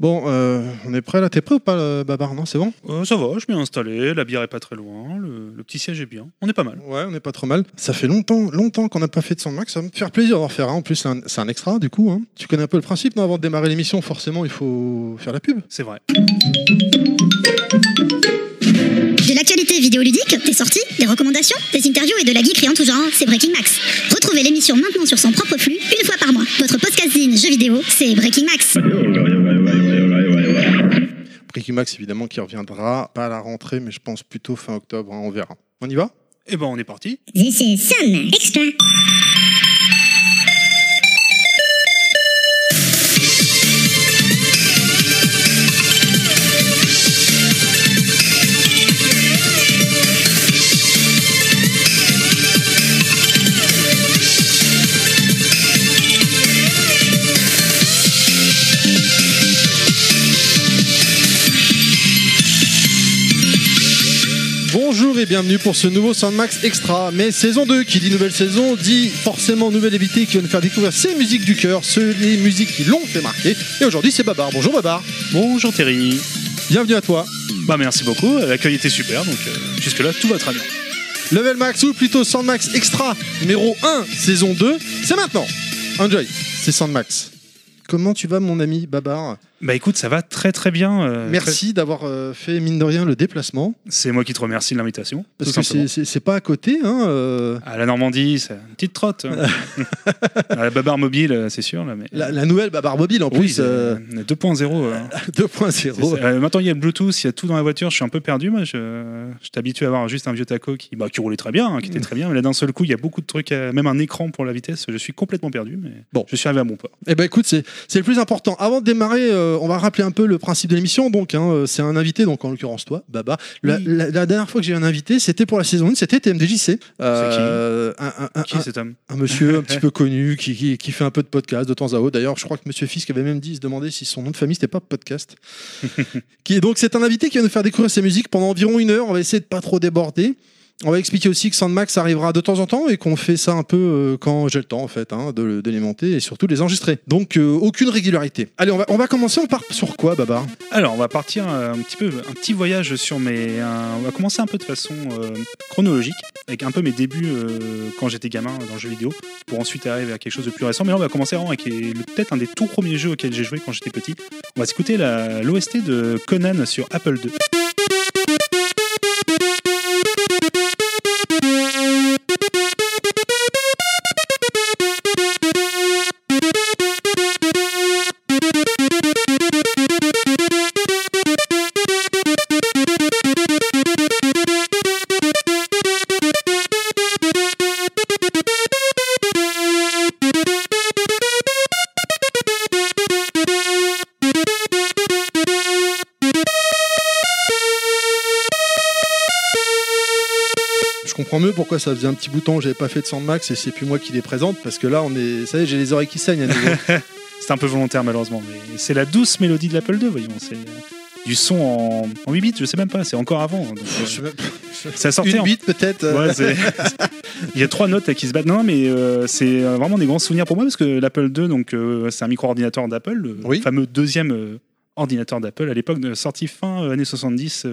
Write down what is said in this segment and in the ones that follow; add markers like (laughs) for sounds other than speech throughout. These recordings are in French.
Bon, euh, on est prêt là T'es prêt ou pas, euh, Babar Non, c'est bon Euh, ça va, je suis bien installé, la bière est pas très loin, le, le petit siège est bien, on est pas mal. Ouais, on n'est pas trop mal. Ça fait longtemps, longtemps qu'on n'a pas fait de. Ça va me faire plaisir d'en faire un. En plus, c'est un, c'est un extra du coup. hein. Tu connais un peu le principe, non Avant de démarrer l'émission, forcément, il faut faire la pub. C'est vrai. L'actualité vidéoludique, des sorties, des recommandations, des interviews et de la geekerie en tout genre, c'est Breaking Max. Retrouvez l'émission maintenant sur son propre flux, une fois par mois. Votre podcasting jeux vidéo, c'est Breaking Max. Breaking Max, évidemment, qui reviendra pas à la rentrée, mais je pense plutôt fin octobre. hein, on verra. On y va? Eh ben on est parti. This is some extra. Bonjour et bienvenue pour ce nouveau Soundmax Extra. Mais saison 2, qui dit nouvelle saison, dit forcément nouvelle invité qui va nous faire découvrir ses musiques du cœur, ceux, les musiques qui l'ont fait marquer. Et aujourd'hui, c'est Babar. Bonjour Babar. Bonjour Terry. Bienvenue à toi. Bah merci beaucoup, l'accueil était super, donc euh, jusque-là tout va très bien. Level Max ou plutôt Soundmax Extra numéro 1, saison 2, c'est maintenant. Enjoy, c'est Soundmax. Comment tu vas mon ami Babar? Bah écoute, ça va très très bien. euh, Merci d'avoir euh, fait mine de rien le déplacement. C'est moi qui te remercie de l'invitation. Parce que c'est- pas à côté. Hein, euh, À la Normandie, c'est une petite trotte. hein. (laughs) à la babar mobile, euh, c'est sûr. Là, mais... la, la nouvelle Babar Mobile en oui, plus euh, euh, 2.0. euh. 2.0. C'est ça. Euh, maintenant, il y a le Bluetooth, il y a tout dans la voiture. Je suis un peu perdu. Moi, je, je t'habitue à avoir juste un vieux taco qui, bah, qui roulait très bien, hein, qui était très bien. Mais là, d'un seul coup, il y a beaucoup de trucs, même un écran pour la vitesse. Je suis complètement perdu, mais Bon. je suis arrivé à bon port. Eh ben écoute, c'est c'est le plus important. Avant de démarrer, euh, on va rappeler un peu le principe de l'émission. Donc, hein, euh, c'est un invité, donc en l'occurrence toi, Baba. La, Oui. la- la dernière fois que j'ai eu un invité, c'était pour la saison 1, c'était TMDJC. Euh, un, un- un- Qui est cet homme un monsieur un petit (laughs) peu connu qui, qui- qui fait un peu de podcast de temps à autre. D'ailleurs, je crois que Monsieur Fisk avait même dit, il se demandait si son nom de famille c'était pas podcast. (laughs) qui est donc c'est un invité qui va nous faire découvrir ses musiques pendant environ une heure. On va essayer de pas trop déborder. On va expliquer aussi que Sandmax arrivera de temps en temps et qu'on fait ça un peu euh, quand j'ai le temps en fait hein, de, et surtout de les enregistrer. Donc euh, aucune régularité. Allez, on va, commencer. On part sur quoi, Babar Alors, on va partir euh, un petit peu, un petit voyage sur mes. on va commencer un peu de façon chronologique, avec un peu mes débuts quand j'étais gamin dans le jeu vidéo, pour ensuite arriver à quelque chose de plus récent. Mais là, on va commencer avec peut-être un des tout premiers jeux auxquels j'ai joué quand j'étais petit. On va s'écouter l'OST de Conan sur Apple II. Mieux pourquoi ça faisait un petit bout de temps que j'avais pas fait de Sandmax et c'est plus moi qui les présente parce que là on est, ça y est, j'ai les oreilles qui saignent. (laughs) C'est un peu volontaire malheureusement, mais c'est la douce mélodie de l'Apple II, voyons. C'est euh, du son en, en 8 bits, je sais même pas, c'est encore avant. donc, euh, Je ça sortait Une en peut-être. Ouais, (laughs) Il y a trois notes qui se battent. Non, mais euh, c'est vraiment des grands souvenirs pour moi parce que l'Apple II, donc euh, c'est un micro-ordinateur d'Apple, le Oui. fameux deuxième ordinateur d'Apple à l'époque, sorti fin années 70.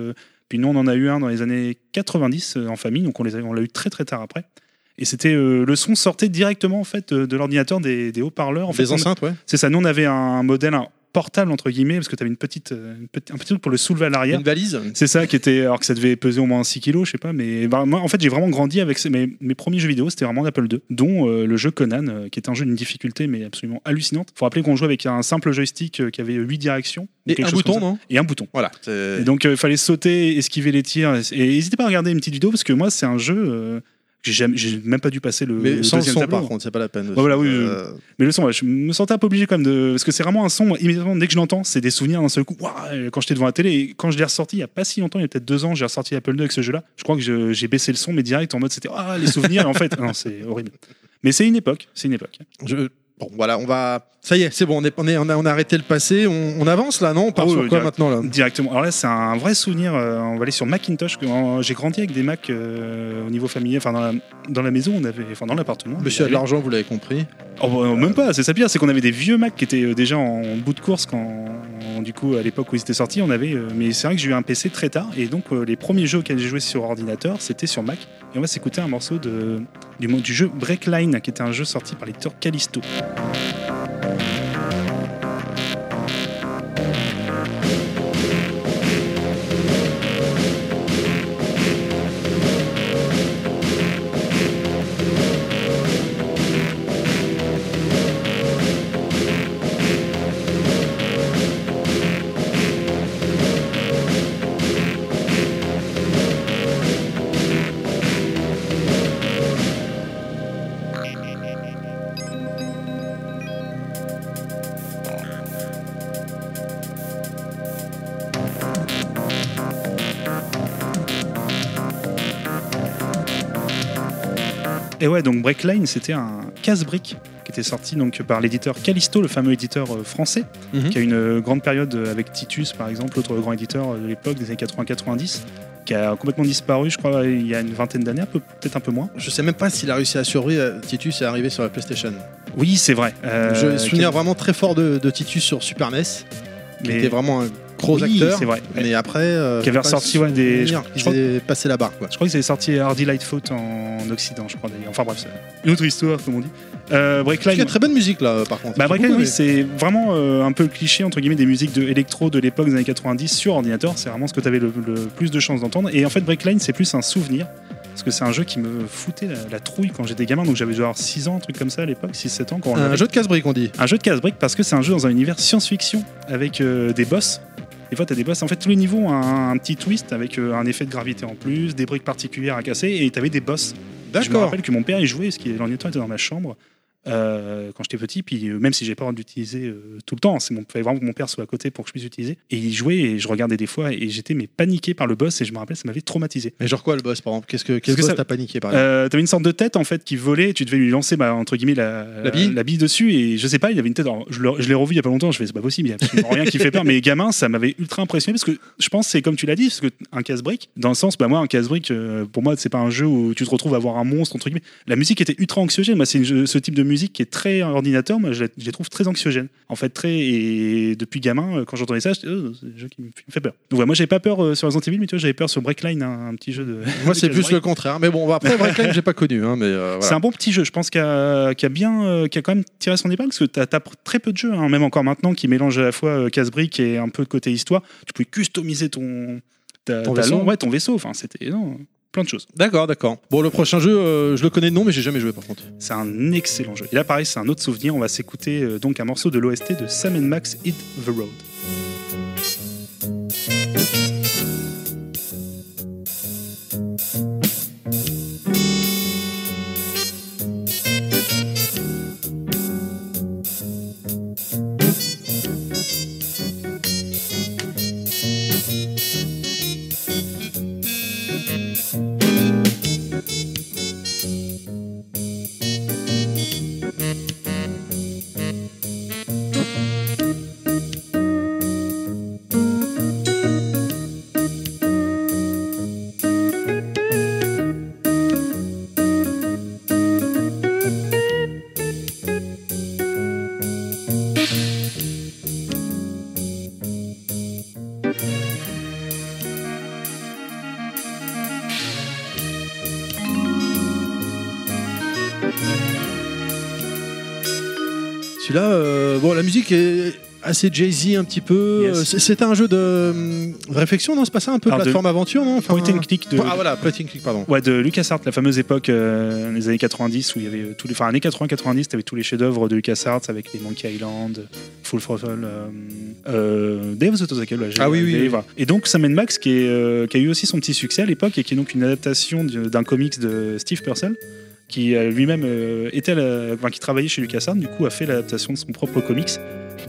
Euh, puis nous, on en a eu un dans les années 90 euh, en famille, donc on l'a eu très très tard après. Et c'était euh, le son sortait directement en fait de, de l'ordinateur des, des haut-parleurs. En fait, des enceintes, ouais. c'est ça. Nous, on avait un modèle un portable entre guillemets parce que tu avais une petite, euh, une petite- un petit truc pour le soulever à l'arrière. Une valise. C'est ça qui était, alors que ça devait peser au moins 6 kilos, je sais pas, mais bah, moi en fait j'ai vraiment grandi avec ces- mes, mes premiers jeux vidéo, c'était vraiment l'Apple II, dont euh, le jeu Conan, euh, qui est un jeu d'une difficulté mais absolument hallucinante. Faut rappeler qu'on jouait avec un simple joystick euh, qui avait 8 directions. Et un bouton, non Et un bouton. Voilà. Et donc il fallait sauter, esquiver les tirs, et n'hésitez pas à regarder une petite vidéo parce que moi c'est un jeu, j'ai même pas dû passer le, Mais le sans le deuxième son, tableau. par contre, c'est pas la peine. Ouais, voilà, oui, Euh, Mais le son, ouais, je me sentais un peu obligé quand même de. Parce que c'est vraiment un son, immédiatement, dès que je l'entends, c'est des souvenirs d'un seul coup. Ouah, quand j'étais devant la télé, et quand je l'ai ressorti il y a pas si longtemps, il y a peut-être deux ans, j'ai ressorti Apple II avec ce jeu-là. Je crois que j'ai baissé le son, mais direct en mode c'était Ah, les souvenirs, et en fait, non, c'est horrible. Mais c'est une époque, c'est une époque. je- Bon, voilà, on va. Ça y est, c'est bon, on, est, on, est- on a, on a arrêté le passé. On, on avance là, non? On part oui, sur quoi direct. maintenant là? Directement. Alors là, c'est un vrai souvenir. euh, on va aller sur Macintosh. J'ai grandi avec des Mac euh, au niveau familier. Enfin, dans la, dans la maison, on avait. Enfin, dans l'appartement. Monsieur a de l'argent, vous l'avez compris? Oh, bah, même pas, c'est ça pire, c'est qu'on avait des vieux Mac qui étaient euh, déjà en bout de course quand du coup, à l'époque où ils étaient sortis, on avait. mais c'est vrai que j'ai eu un PC très tard, et donc les premiers jeux auxquels j'ai joué sur ordinateur, c'était sur Mac. Et on va s'écouter un morceau de, du, du jeu Breakline, qui était un jeu sorti par l'éditeur Callisto. Et ouais, donc Breakline, c'était un casse-brique qui était sorti donc par l'éditeur Callisto, le fameux éditeur euh, français, Mhm. qui a une euh, grande période euh, avec Titus, par exemple, l'autre grand éditeur de l'époque des années 80-90, qui a complètement disparu, je crois, il y a une vingtaine d'années, peu- peut-être un peu moins. Je sais même pas s'il a réussi à survivre. Titus est arrivé sur la PlayStation. Oui, c'est vrai. Euh, un souvenir qui- vraiment très fort de, de Titus sur Super NES, qui mais- était vraiment un gros Oui, acteur. c'est vrai. Mais après, euh, Qui avait ressorti, ouais, des- je crois- aient passé la barre. Quoi. Je crois qu'ils avaient sorti Hardy Lightfoot en Occident, je crois. Enfin bref, c'est une autre histoire, comme on dit. Euh, Il y Breakline. a très bonne musique là, par contre. Bah, Breakline, oui, c'est vraiment euh, un peu le cliché entre guillemets des musiques de électro de l'époque des années 90 sur ordinateur. C'est vraiment ce que tu avais le, le plus de chances d'entendre. Et en fait, Breakline, c'est plus un souvenir. Parce que c'est un jeu qui me foutait la, la trouille quand j'étais gamin. Donc j'avais genre 6 ans, un truc comme ça à l'époque, 6-7 ans. Quand on un jeu de casse-brique, on dit. Un jeu de casse-brique parce que c'est un jeu dans un univers science-fiction avec euh, des boss. Des fois, tu as des boss. En fait, tous les niveaux ont un, un petit twist avec euh, un effet de gravité en plus, des briques particulières à casser et tu avais des boss. Je me D'accord. rappelle que mon père il jouait, parce que l'ordinateur était dans ma chambre euh, quand j'étais petit, puis euh, même si j'ai pas le droit d'utiliser euh, tout le temps, c'est mon, fallait vraiment que mon père soit à côté pour que je puisse l'utiliser. Et il jouait et je regardais des fois et j'étais mais paniqué par le boss et je me rappelle ça m'avait traumatisé. Mais genre quoi le boss par exemple? Qu'est-ce que quel que boss ça- t'as paniqué par exemple? T'avais une sorte de tête en fait qui volait, tu devais lui lancer bah, entre guillemets la, La bille? dessus et je sais pas, il avait une tête. alors, je l'ai revu il y a pas longtemps, je fais c'est pas possible, il y a absolument rien qui fait peur. (laughs) Mais gamin, ça m'avait ultra impressionné parce que je pense c'est comme tu l'as dit, parce que un casse-brique, dans le sens, bah moi un casse-brique, pour moi c'est pas un jeu où tu te retrouves à voir un monstre entre guillemets. La musique était ultra anxiogène. Moi c'est ce type de musique qui est très ordinateur, moi je la, je les trouve très anxiogène. En fait très et depuis gamin euh, quand j'entendais ça, j'étais, oh, c'est un jeu qui me fait peur. Donc ouais, moi j'avais pas peur euh, sur Resident Evil, mais tu vois j'avais peur sur Breakline, un, un petit jeu de. (laughs) Moi c'est (laughs) plus le contraire. Mais bon, après Breakline j'ai pas connu. Hein, mais euh, C'est un bon petit jeu, je pense, qui a, a bien, euh, a quand même tiré son épingle, parce que tu as, très peu de jeux, hein, même encore maintenant, qui mélangent à la fois euh, casse-brique et un peu de côté histoire. Tu pouvais customiser ton, ta- Ton ta vaisseau. ouais, ton vaisseau. Enfin, c'était non, de choses. D'accord, d'accord. Bon, le prochain jeu, euh, je le connais de nom, mais j'ai jamais joué par contre. C'est un excellent jeu. Et là, pareil, c'est un autre souvenir. On va s'écouter euh, donc un morceau de l'OST de Sam Max Hit the Road. La musique est assez Jay-Z un petit peu. Yes. Euh, c'est- C'était un jeu de hum, réflexion, non C'est pas ça un peu Alors, de- plateforme aventure, non Enfin, Point and click de, Ah voilà, point and click, pardon. Ouais, de LucasArts, la fameuse époque, euh, les années 90, où il y avait euh, tous les. Enfin, années 80-90, t'avais tous les chefs-d'œuvre de LucasArts avec les Monkey Island, Full Throttle, euh, euh, Day of the Tentacle. ouais, j'ai Ah oui, oui, oui. Et donc, Sam Max, qui, est, euh, qui a eu aussi son petit succès à l'époque et qui est donc une adaptation du- d'un comics de Steve Purcell qui euh, lui-même euh, était la- enfin, qui travaillait chez LucasArts, du coup a fait l'adaptation de son propre comics,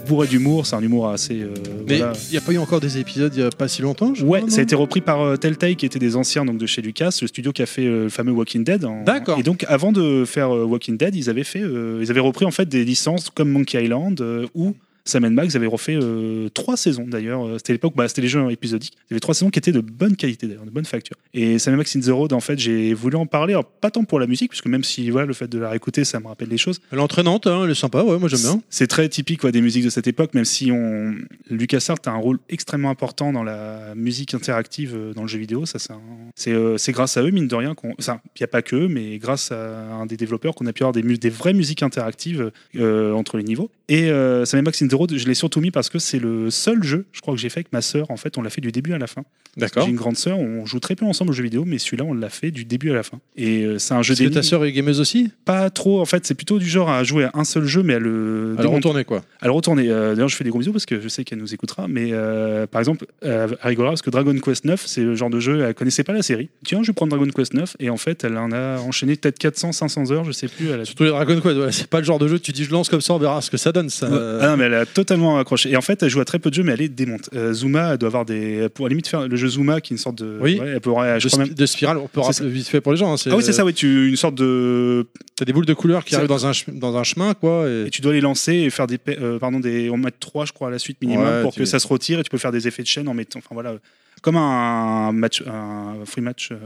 bourré d'humour, c'est un humour assez. euh, Mais voilà. il n'y a pas eu encore des épisodes il n'y a pas si longtemps je Ouais, crois, ça a été repris par euh, Telltale, qui étaient des anciens donc de chez Lucas, le studio qui a fait euh, le fameux Walking Dead. en- D'accord. Et donc, avant de faire Walking Dead, ils avaient fait, ils avaient repris en fait des licences comme Monkey Island ou Sam Max avait refait euh, trois saisons d'ailleurs. Euh, C'était l'époque, bah, c'était les jeux épisodiques. Il y avait trois saisons qui étaient de bonne qualité d'ailleurs, de bonne facture. Et Sam Max in the Road, en fait, j'ai voulu en parler, alors, pas tant pour la musique, puisque même si voilà, le fait de la réécouter, ça me rappelle des choses. Elle est entraînante, hein, elle est sympa, ouais, moi j'aime bien. C'est très typique quoi, des musiques de cette époque, même si on... LucasArts a un rôle extrêmement important dans la musique interactive euh, dans le jeu vidéo. Ça, c'est un- c'est euh, c'est grâce à eux, mine de rien, qu'on. Enfin, il n'y a pas que eux, mais grâce à un des développeurs qu'on a pu avoir des, mu- des vraies musiques interactives euh, entre les niveaux. Et Sam Max in the Road, je l'ai surtout mis parce que c'est le seul jeu, je crois que j'ai fait avec ma sœur. En fait, on l'a fait du début à la fin. D'accord. J'ai une grande sœur, on joue très peu ensemble aux jeux vidéo, mais celui-là, on l'a fait du début à la fin. Et euh, c'est un jeu Est-ce que ta sœur est gameuse aussi? Pas trop, en fait, c'est plutôt du genre à jouer à un seul jeu, mais à le Alors démonter retournez quoi. alors retournez. Euh, D'ailleurs, je fais des gros bisous parce que je sais qu'elle nous écoutera. Mais euh, par exemple, elle rigolera parce que Dragon Quest 9, c'est le genre de jeu. Elle connaissait pas la série. Tiens, je vais prendre Dragon Quest 9 et en fait, elle en a enchaîné peut-être 400, 500 heures, je sais plus. Surtout les Dragon Quest, ouais, c'est pas le genre de jeu, tu dis je lance comme ça, on verra ce que ça donne. Ça... Ah non, mais elle a totalement accroché. Et en fait, elle joue à très peu de jeux, mais elle est démonte. Euh, Zuma, elle doit avoir des. Elle pourrait limite faire le jeu Zuma, qui est une sorte de. Oui. Ouais, elle pourrait. Je de, crois spi- même- de spirale, on peut rappeler vite fait pour les gens. hein, Ah oui, c'est ça, oui. Tu, une sorte de. T'as des boules de couleur qui arrivent dans un, dans un chemin, quoi. Et... Et tu dois les lancer et faire des. euh, pardon, des. On met 3, je crois, à la suite minimum Ouais, pour que ça se retire et tu peux faire des effets de chaîne en mettant. Enfin voilà. Comme un match. Un free match. euh,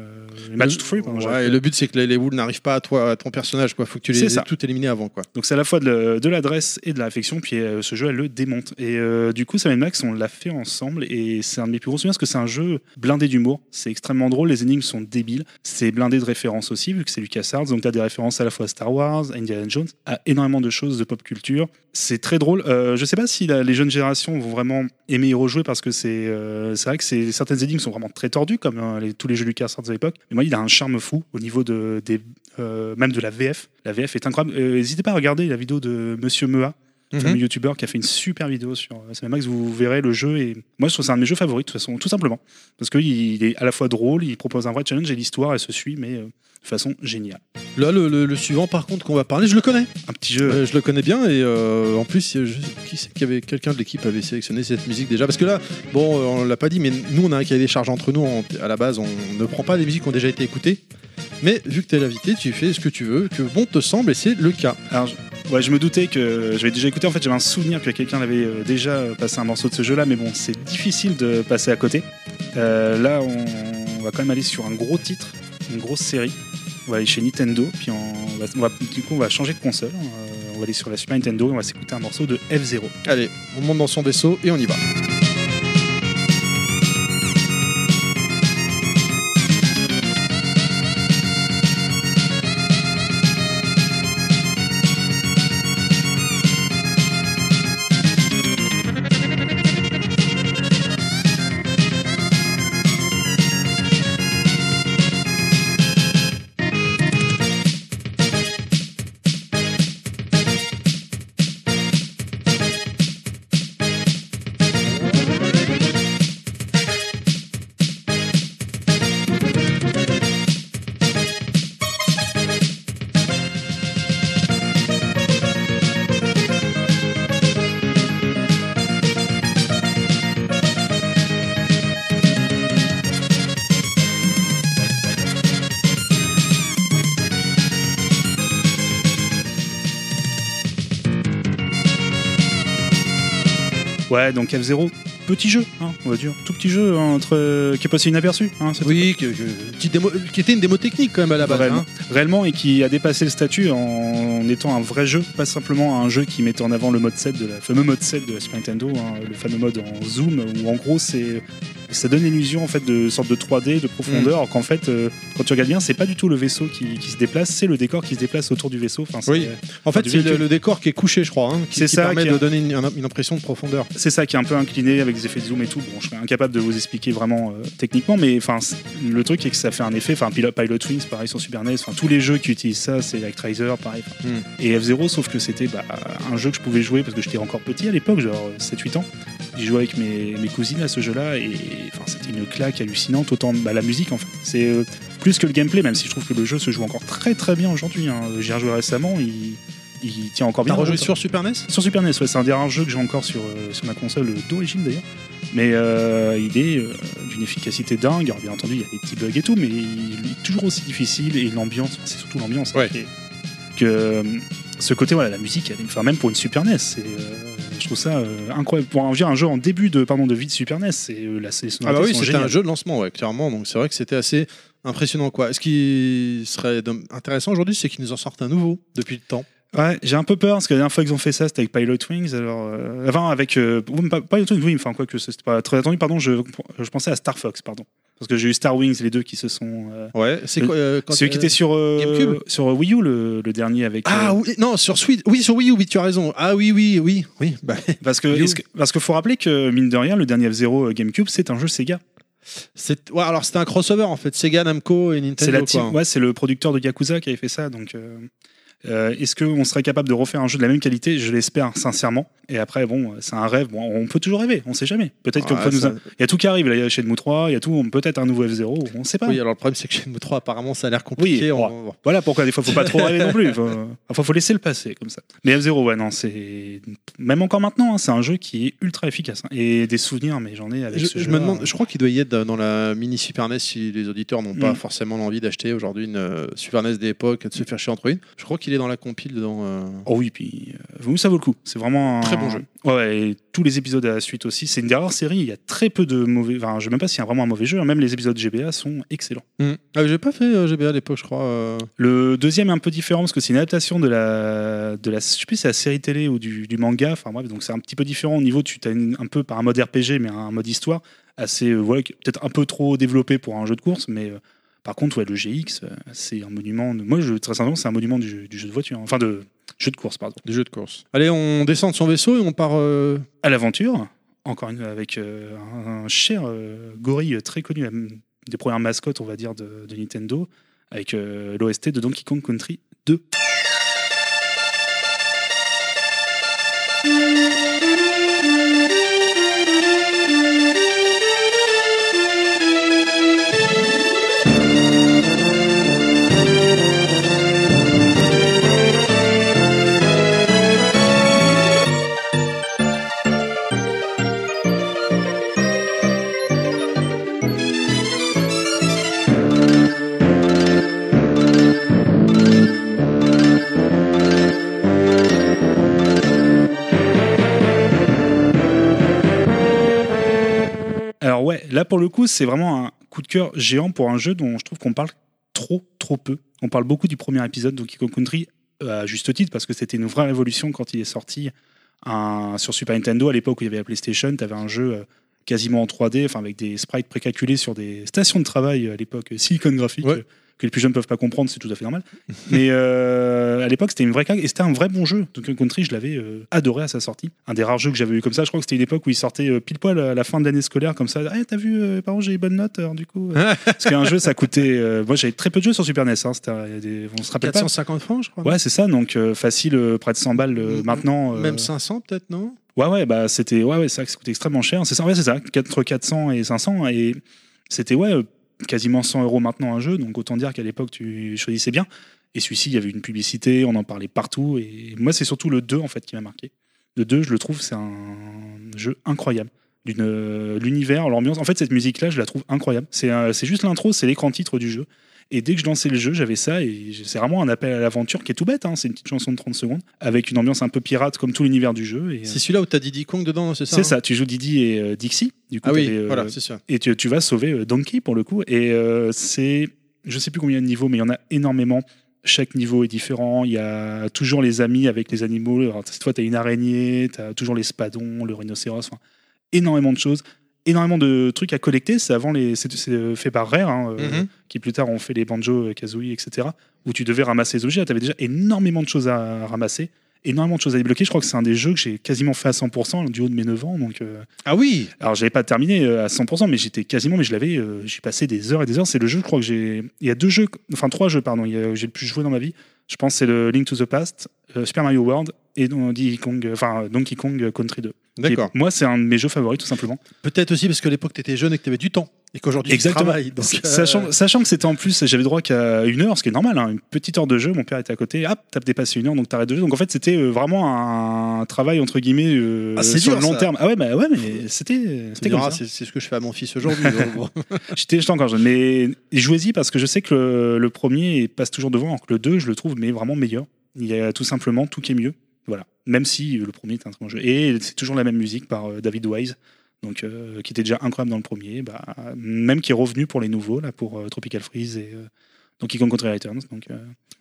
match to free, pardon, Ouais, j'arrive et le but c'est que les, les boules n'arrivent pas à toi, à ton personnage, quoi. Faut que tu les aies tout éliminé avant, quoi. Donc c'est à la fois de, le- de l'adresse et de la réflexion, puis euh, ce jeu elle le démonte. Et euh, du coup, Sam Max, on l'a fait ensemble et c'est un de mes plus gros souvenirs parce que c'est un jeu blindé d'humour. C'est extrêmement drôle, les énigmes sont débiles. C'est blindé de références aussi, vu que c'est LucasArts. Donc tu as des références à la fois à Star Wars, à Indiana Jones, à énormément de choses de pop culture. C'est très drôle. Je sais pas si la- les jeunes générations vont vraiment aimer y rejouer parce que c'est c'est vrai que c'est- certaines énigmes sont vraiment très tordues, comme les- tous les jeux LucasArts de l'époque. Mais moi, il a un charme fou au niveau de, des, euh, même de la VF. La VF est incroyable. Euh, N'hésitez pas à regarder la vidéo de Monsieur Mea, Mhm. fameux youtubeur qui a fait une super vidéo sur euh, Max. Vous verrez le jeu et moi je trouve que c'est un de mes jeux favoris de toute façon, tout simplement parce qu'il il est à la fois drôle, il propose un vrai challenge et l'histoire elle se suit mais de façon géniale. Là, le, le- le suivant, par contre, qu'on va parler, je le connais. Un petit jeu. Euh, je le connais bien et euh, en plus, je- qui c'est qu'il y avait quelqu'un de l'équipe avait sélectionné cette musique déjà Parce que là, bon, euh, on l'a pas dit, mais nous, on a un cahier des charges entre nous. à la base, on ne prend pas des musiques qui ont déjà été écoutées. Mais vu que tu es l'invité, tu fais ce que tu veux, que bon te semble, et c'est le cas. Alors, je, ouais, je me doutais que j'avais déjà écouté. En fait, j'avais un souvenir que quelqu'un avait déjà passé un morceau de ce jeu-là, mais bon, c'est difficile de passer à côté. Euh, là, on, on va quand même aller sur un gros titre, une grosse série. On va aller chez Nintendo, puis on va, du coup, on va changer de console. Euh, on va aller sur la Super Nintendo et on va s'écouter un morceau de F0. Allez, on monte dans son vaisseau et on y va. Ouais, donc F0, petit jeu, hein, on va dire. Tout petit jeu hein, entre, qui est passé inaperçu. Hein, Oui, que- que- petite démo- qui était une démo technique quand même à la base. réellement, hein. réellement, et qui a dépassé le statut en étant un vrai jeu, pas simplement un jeu qui mettait en avant le mode 7 de la, le fameux mode 7 de la Super Nintendo, le fameux mode en zoom, où en gros c'est ça donne l'illusion en fait de sorte de 3D, de profondeur, alors qu'en fait euh, quand tu regardes bien, c'est pas du tout le vaisseau qui, qui se déplace, c'est le décor qui se déplace autour du vaisseau. Enfin, Oui. En fait, c'est le, décor qui est couché, je crois, hein, qui, C'est qui ça, permet qui de donner une, une impression de profondeur. C'est ça qui est un peu incliné avec des effets de zoom et tout. Bon, je serais incapable de vous expliquer vraiment euh, techniquement, mais enfin, le truc est que ça fait un effet. Enfin, Pilot, Pilot Wings, pareil sur Super NES. Enfin, tous les jeux qui utilisent ça, c'est Actraiser, pareil. Hmm. Et F0, sauf que c'était bah, un jeu que je pouvais jouer parce que j'étais encore petit à l'époque, genre 7-8 ans. J'ai joué avec mes, mes cousines à ce jeu-là et enfin, c'était une claque hallucinante. Autant bah, la musique en fait. C'est euh, plus que le gameplay, même si je trouve que le jeu se joue encore très très bien aujourd'hui. Hein. J'y ai rejoué récemment, il, il tient encore bien. T'as rejoué sur Super NES Sur Super NES, ouais, c'est un des rares jeux que j'ai encore sur, euh, sur ma console d'origine d'ailleurs. Mais euh, il est euh, d'une efficacité dingue. Alors, bien entendu, il y a des petits bugs et tout, mais il est toujours aussi difficile. Et l'ambiance, c'est surtout l'ambiance hein, Ouais. que euh, ce côté, voilà, la musique, elle enfin, même pour une Super NES, c'est, euh, je trouve ça euh, incroyable. Pour un, un jeu en début de, pardon, de vie de Super NES, c'est euh, les Ah bah oui, c'était un jeu de lancement, ouais, clairement. Donc c'est vrai que c'était assez impressionnant. Quoi. Ce qui serait intéressant aujourd'hui, c'est qu'ils nous en sortent un nouveau depuis le temps. Ouais, j'ai un peu peur parce que la dernière fois qu'ils ont fait ça, c'était avec Pilot Wings. Alors, euh, enfin, avec euh, pas Pilot Wings, oui, enfin quoi que c'était pas très attendu. Pardon, je, je pensais à Star Fox, pardon, parce que j'ai eu Star Wings, les deux qui se sont. euh, Ouais, c'est quoi euh, quand, celui qui euh, était sur euh, GameCube sur Wii U, le, le dernier avec. Ah euh, oui, non, sur Switch. Oui, sur Wii U, oui, tu as raison. Ah oui, oui, oui, oui. Bah, (laughs) Parce que, est-ce que- parce qu'il faut rappeler que mine de rien, le dernier F0 euh, GameCube, c'est un jeu Sega. c'est ouais, alors c'était un crossover en fait, Sega, Namco et Nintendo. C'est la quoi. team, ouais, c'est le producteur de Yakuza qui avait fait ça. Donc, euh, euh, est-ce qu'on serait capable de refaire un jeu de la même qualité? Je l'espère sincèrement. Et après, bon, c'est un rêve. Bon, on peut toujours rêver. On sait jamais. Peut-être qu'on Ah, peut nous. Il y a tout qui arrive. Là, il y a Shenmue 3, il y a tout. Peut-être un nouveau F0. On sait pas. Oui, alors le problème c'est que Shenmue 3 apparemment ça a l'air compliqué. Oui, on- bon. Voilà pourquoi des fois faut pas trop rêver non plus. (laughs) Faut, enfin, faut laisser le passer comme ça. Mais F0, ouais, non, c'est même encore maintenant, hein, c'est un jeu qui est ultra efficace hein. et des souvenirs. Mais j'en ai avec Je, ce je jeu. me demande, je crois qu'il doit y être dans la mini Super NES si les auditeurs n'ont pas Mm. forcément l'envie d'acheter aujourd'hui une euh, Super NES d'époque et de se faire chier entre une. Je crois qu'il est dans la compile dans. euh, Oh oui, puis euh, vous, ça vaut le coup. C'est vraiment un Très bon jeu. Ouais, et tous les épisodes à la suite aussi. C'est une des rares séries. Il y a très peu de mauvais. Enfin, je sais même pas s'il y a vraiment un mauvais jeu. hein. Même les épisodes GBA sont excellents. Ah, j'ai pas fait euh, GBA à l'époque, je crois. euh. Le deuxième est un peu différent parce que c'est une adaptation de la, de la, je sais plus, si c'est la série télé ou du, du manga. Enfin bref, donc c'est un petit peu différent au niveau. Tu as un peu par un mode RPG, mais un mode histoire assez, voilà, peut-être un peu trop développé pour un jeu de course, mais par contre, ouais, le GX, euh, c'est un monument. De... Moi, je, très sincèrement, c'est un monument du, du jeu de voiture, hein. enfin de jeu de course, pardon. Des jeux de course. Allez, on descend de son vaisseau et on part. euh, À l'aventure, encore une avec euh, un, un cher euh, gorille très connu, des premières mascottes, on va dire, de, de Nintendo, avec l'OST de Donkey Kong Country 2. Pour le coup, c'est vraiment un coup de cœur géant pour un jeu dont je trouve qu'on parle trop, trop peu. On parle beaucoup du premier épisode Donkey Kong Country, euh, à juste titre, parce que c'était une vraie révolution quand il est sorti sur Super Nintendo, à l'époque où il y avait la PlayStation, tu avais un jeu euh, quasiment en 3D, enfin avec des sprites précalculés sur des stations de travail à l'époque, euh, Silicon Graphics, Ouais. Que les plus jeunes peuvent pas comprendre, c'est tout à fait normal. Mais euh, à l'époque, c'était une vraie claque et c'était un vrai bon jeu. Donkey Country, je l'avais euh, adoré à sa sortie. Un des rares jeux que j'avais eu comme ça. Je crois que c'était une époque où il sortait euh, pile poil à la fin de l'année scolaire, comme ça. Ah, t'as vu, par contre, j'ai les bonnes notes, alors du coup. (laughs) Parce qu'un jeu, ça coûtait. moi, j'avais très peu de jeux sur Super NES. Hein, c'était, des- on se rappelle pas. 450 francs, je crois. Ouais, c'est ça. Donc, facile, près de 100 balles maintenant. Même 500 peut-être, non? Ouais, ouais, bah c'était ouais, ouais, que ça coûtait extrêmement cher. C'est ça, ouais, c'est ça, entre 400 et 500 et c'était ouais quasiment 100 euros maintenant un jeu. Donc autant dire qu'à l'époque tu choisissais bien. Et celui-ci, il y avait une publicité, on en parlait partout. Et moi, c'est surtout le 2 en fait qui m'a marqué. Le 2, je le trouve, c'est un jeu incroyable. Euh, l'univers, l'ambiance. En fait, cette musique-là, je la trouve incroyable. C'est euh, c'est juste l'intro, c'est l'écran titre du jeu. Et dès que je lançais le jeu, j'avais ça, et c'est vraiment un appel à l'aventure qui est tout bête. hein. C'est une petite chanson de 30 secondes, avec une ambiance un peu pirate, comme tout l'univers du jeu. Et, euh, C'est celui-là où t'as Diddy Kong dedans, c'est ça c'est hein ça, tu joues Didi et euh, Dixie. Du coup, Ah oui, euh, voilà, c'est ça. et tu, tu vas sauver Donkey pour le coup. Et c'est, je sais plus combien de niveaux, mais il y en a énormément. Chaque niveau est différent. Il y a toujours les amis avec les animaux. Alors, cette fois, tu as une araignée, tu as toujours les spadons, le rhinocéros. Enfin, énormément de choses. Énormément de trucs à collecter. C'est avant les, c'est, fait par Rare, hein, euh, Mhm. qui plus tard ont fait les banjos, euh, kazooie, etc. Où tu devais ramasser les objets. Tu avais déjà énormément de choses à ramasser, énormément de choses à débloquer. Je crois que c'est un des jeux que j'ai quasiment fait à 100% du haut de mes 9 ans. Donc, euh, Ah oui alors, j'avais pas terminé à 100%, mais j'étais quasiment, mais je l'avais, euh, j'ai passé des heures et des heures. C'est le jeu, je crois que j'ai. Il y a deux jeux, enfin trois jeux, pardon, j'ai le plus joué dans ma vie. Je pense c'est le Link to the Past, euh, Super Mario World et Donkey Kong, enfin, Donkey Kong Country 2. D'accord. Moi, c'est un de mes jeux favoris, tout simplement. Peut-être aussi parce que l'époque t'étais jeune et que t'avais du temps. Et qu'aujourd'hui tu travailles. Donc, euh, Sachant, que c'était en plus, j'avais droit qu'à une heure, ce qui est normal, hein, une petite heure de jeu. Mon père était à côté, hop, t'as dépassé une heure, donc t'arrêtes de jouer. Donc en fait, c'était euh, vraiment un travail entre guillemets euh, Ah, sur dur, le long ça. terme. Ah ouais, bah ouais, mais c'était, tu ça. c'est ce que je fais à mon fils aujourd'hui. (laughs) (laughs) J'étais j'étais encore jeune, mais jouez-y parce que je sais que le, le premier passe toujours devant, alors que le 2, je le trouve mais vraiment meilleur. Il y a tout simplement tout qui est mieux. Voilà. Même si le premier est un très bon jeu. Et c'est toujours la même musique par euh, David Wise, donc, euh, qui était déjà incroyable dans le premier, bah, même qui est revenu pour les nouveaux, là, pour euh, Tropical Freeze et euh, Donkey Kong Country Returns. Donc,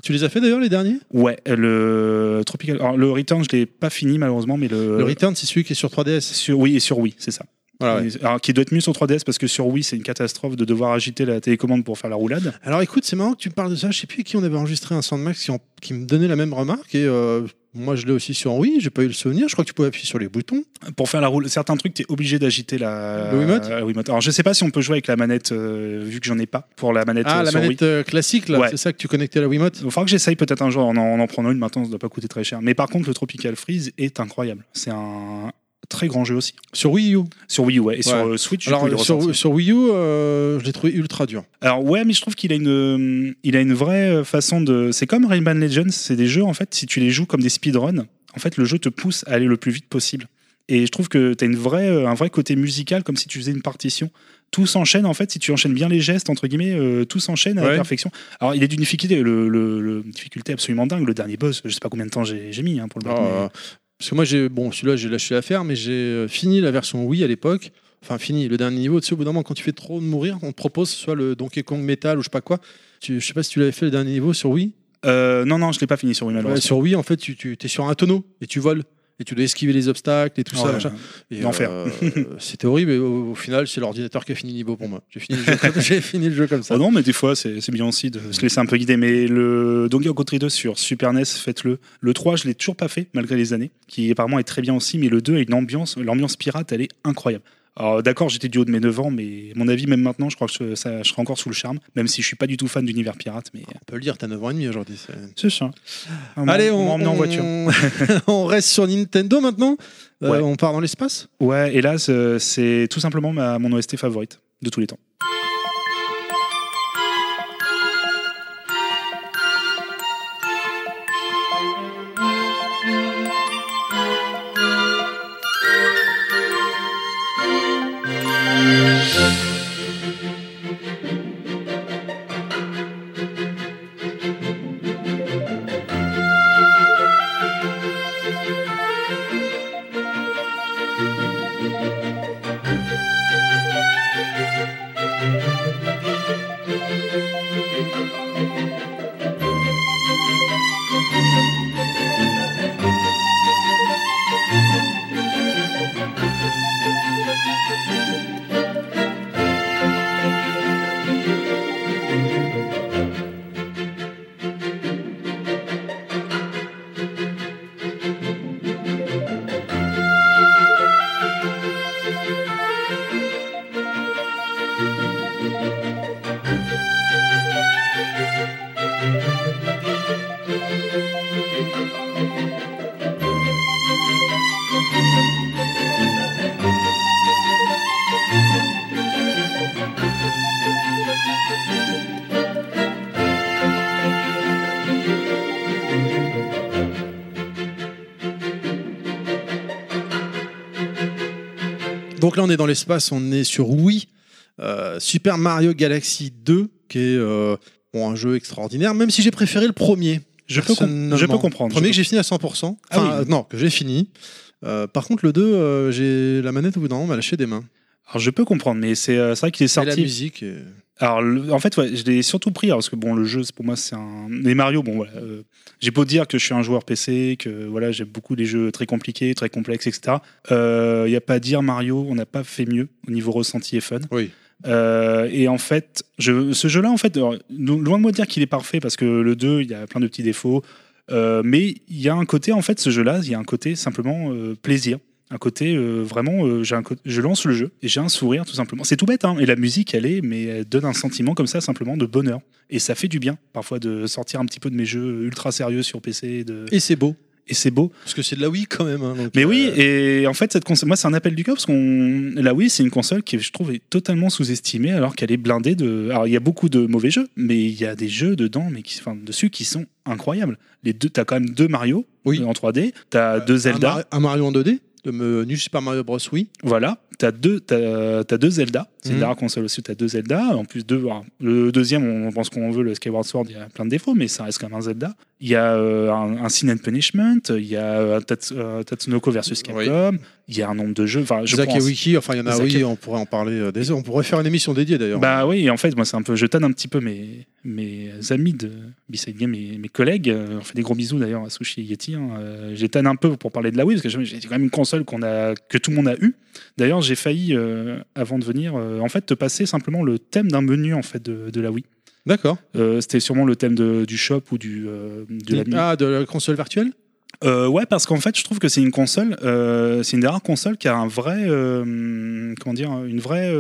Tu les as fait d'ailleurs les derniers? Ouais, le Tropical. Alors, le Return, je l'ai pas fini malheureusement, mais le. Le Return, c'est celui qui est sur 3DS. sur, oui, et sur Wii, c'est ça. Voilà, ouais. Et- Alors, qui doit être mieux sur 3DS parce que sur Wii, c'est une catastrophe de devoir agiter la télécommande pour faire la roulade. Alors écoute, c'est marrant que tu me parles de ça. Je sais plus qui on avait enregistré un Soundmax qui, en- qui me donnait la même remarque. Et euh, moi, je l'ai aussi sur Wii. J'ai pas eu le souvenir. Je crois que tu pouvais appuyer sur les boutons. Pour faire la roule, certains trucs, tu es obligé d'agiter la... Le Wiimote? la Wiimote. Alors, je sais pas si on peut jouer avec la manette, euh, vu que j'en ai pas, pour la manette Ah, euh, la sur manette euh, classique, là. Ouais. C'est ça que tu connectais à la Wiimote? Il falloir que j'essaye peut-être un jour en en, en prenant une. Maintenant, ça doit pas coûter très cher. Mais par contre, le Tropical Freeze est incroyable. C'est un très grand jeu aussi. Sur Wii U. Sur Wii U, ouais. Et sur euh, Switch, Alors est sur, sur Wii U, euh, je l'ai trouvé ultra dur. Alors ouais, mais je trouve qu'il a une, euh, il a une vraie façon de. C'est comme Rayman Legends, c'est des jeux en fait. Si tu les joues comme des speedruns, en fait, le jeu te pousse à aller le plus vite possible. Et je trouve que tu as une vraie, un vrai côté musical, comme si tu faisais une partition. Tout s'enchaîne en fait. Si tu enchaînes bien les gestes entre guillemets, euh, tout s'enchaîne à la perfection. Alors il est d'une difficulté, le, le- le- une difficulté absolument dingue. Le dernier boss, je sais pas combien de temps j'ai mis hein, pour le battre. Mais- parce que moi, j'ai bon, celui-là, j'ai lâché l'affaire, mais j'ai euh, fini la version Wii à l'époque. Enfin, fini le dernier niveau. Tu sais, au bout d'un moment, quand tu fais trop de mourir, on te propose soit le Donkey Kong Metal ou je sais pas quoi. Tu, je sais pas si tu l'avais fait le dernier niveau sur Wii. Euh, non non, je l'ai pas fini sur Wii Ouais, malheureusement. sur Wii, en fait, tu, tu es sur un tonneau et tu voles. Et tu dois esquiver les obstacles et tout ça. Ouais. L'enfer. euh, (laughs) C'était horrible. Et au, au final, c'est l'ordinateur qui a fini le niveau pour moi. J'ai fini, le jeu comme- (laughs) j'ai fini le jeu comme ça. Oh non, mais des fois, c'est bien aussi de se laisser un peu guider. Mais le Donkey Kong Country 2 sur Super NES, faites-le. Le 3, je l'ai toujours pas fait, malgré les années, qui apparemment est très bien aussi. Mais le 2 a une ambiance, l'ambiance pirate, elle est incroyable. Alors d'accord, j'étais du haut de mes 9 ans, mais à mon avis, même maintenant, je crois que je, ça, je serai encore sous le charme, même si je suis pas du tout fan d'univers pirate. Mais On peut le dire, t'as 9 ans et demi aujourd'hui. c'est- ça. On Allez, on, emmené en on- voiture. (laughs) on reste sur Nintendo maintenant. Euh. On part dans l'espace? Ouais, et là, c'est c'est tout simplement ma, mon OST favorite de tous les temps. Donc là, on est dans l'espace, on est sur Wii. Euh, Super Mario Galaxy 2, qui est euh, bon, un jeu extraordinaire, même si j'ai préféré le premier. Je peux, je peux comprendre. Le premier que j'ai fini à 100%. Ah oui. euh, non, que j'ai fini. Euh, par contre, le 2, euh, j'ai la manette au bout d'un moment m'a lâché des mains. Alors, je peux comprendre, mais c'est euh, vrai qu'il est Et la sorti. musique. est- Alors, le- en fait, ouais, je l'ai surtout pris alors, parce que bon, le jeu, pour moi, c'est un. Les Mario, bon, voilà. euh, j'ai beau dire que je suis un joueur PC, que voilà, j'aime beaucoup les jeux très compliqués, très complexes, etc. Il n'y a pas à dire Mario, on n'a pas fait mieux au niveau ressenti et fun. Oui. Euh, et en fait, je, ce jeu-là, en fait, alors, loin de moi de dire qu'il est parfait, parce que le 2, il y a plein de petits défauts. euh, mais il y a un côté, en fait, ce jeu-là, il y a un côté simplement euh, plaisir. Un côté euh, vraiment, euh, j'ai un je lance le jeu et j'ai un sourire tout simplement. C'est tout bête, hein, et la musique, elle est, mais elle donne un sentiment comme ça, simplement de bonheur. Et ça fait du bien, parfois, de sortir un petit peu de mes jeux ultra sérieux sur PC. De... Et c'est beau. Et c'est beau. Parce que c'est de la Wii quand même. hein, donc, Mais oui, euh, et en fait, cette console, moi, c'est un appel du cœur parce qu'on, la Wii, c'est une console qui, je trouve, est totalement sous-estimée alors qu'elle est blindée de. Alors, il y a beaucoup de mauvais jeux, mais il y a des jeux dedans, mais qui, enfin, dessus, qui sont incroyables. Les deux, t'as quand même deux Mario Oui. euh, en 3D, t'as deux un, Zelda, Mar- un Mario en 2D, de me- New Super Mario Bros. Wii. voilà, t'as deux, deux Zelda. C'est une rares consoles aussi t'as deux Zelda. En plus, deux, le deuxième, on pense qu'on veut, le Skyward Sword, il y a plein de défauts, mais ça reste quand même un Zelda. Il y a euh, un, un Sin and Punishment, il y a euh, Tats- euh, Tatsunoko versus Capcom, il y a un nombre de jeux. Enfin, je Zach et. Wiki, enfin il y en a, Zach oui, et- on pourrait en parler euh, des heures. On pourrait faire une émission dédiée d'ailleurs. Bah oui, en fait, moi, c'est un peu. Je tanne un petit peu mes, mes amis de B-Side Game, mes, mes collègues. On fait des gros bisous d'ailleurs à Sushi et Yeti. hein. Je tanne un peu pour parler de la Wii, parce que j'ai quand même une console qu'on a, que tout le monde a eu. D'ailleurs, j'ai failli, euh, avant de venir, euh, en fait, te passer simplement le thème d'un menu en fait, de, de la Wii. D'accord. Euh, C'était sûrement le thème de- du shop ou du, de la Ah, de la console virtuelle? Euh, ouais, parce qu'en fait, je trouve que c'est une console, euh, c'est une des rares consoles qui a un vrai, euh, comment dire, une vraie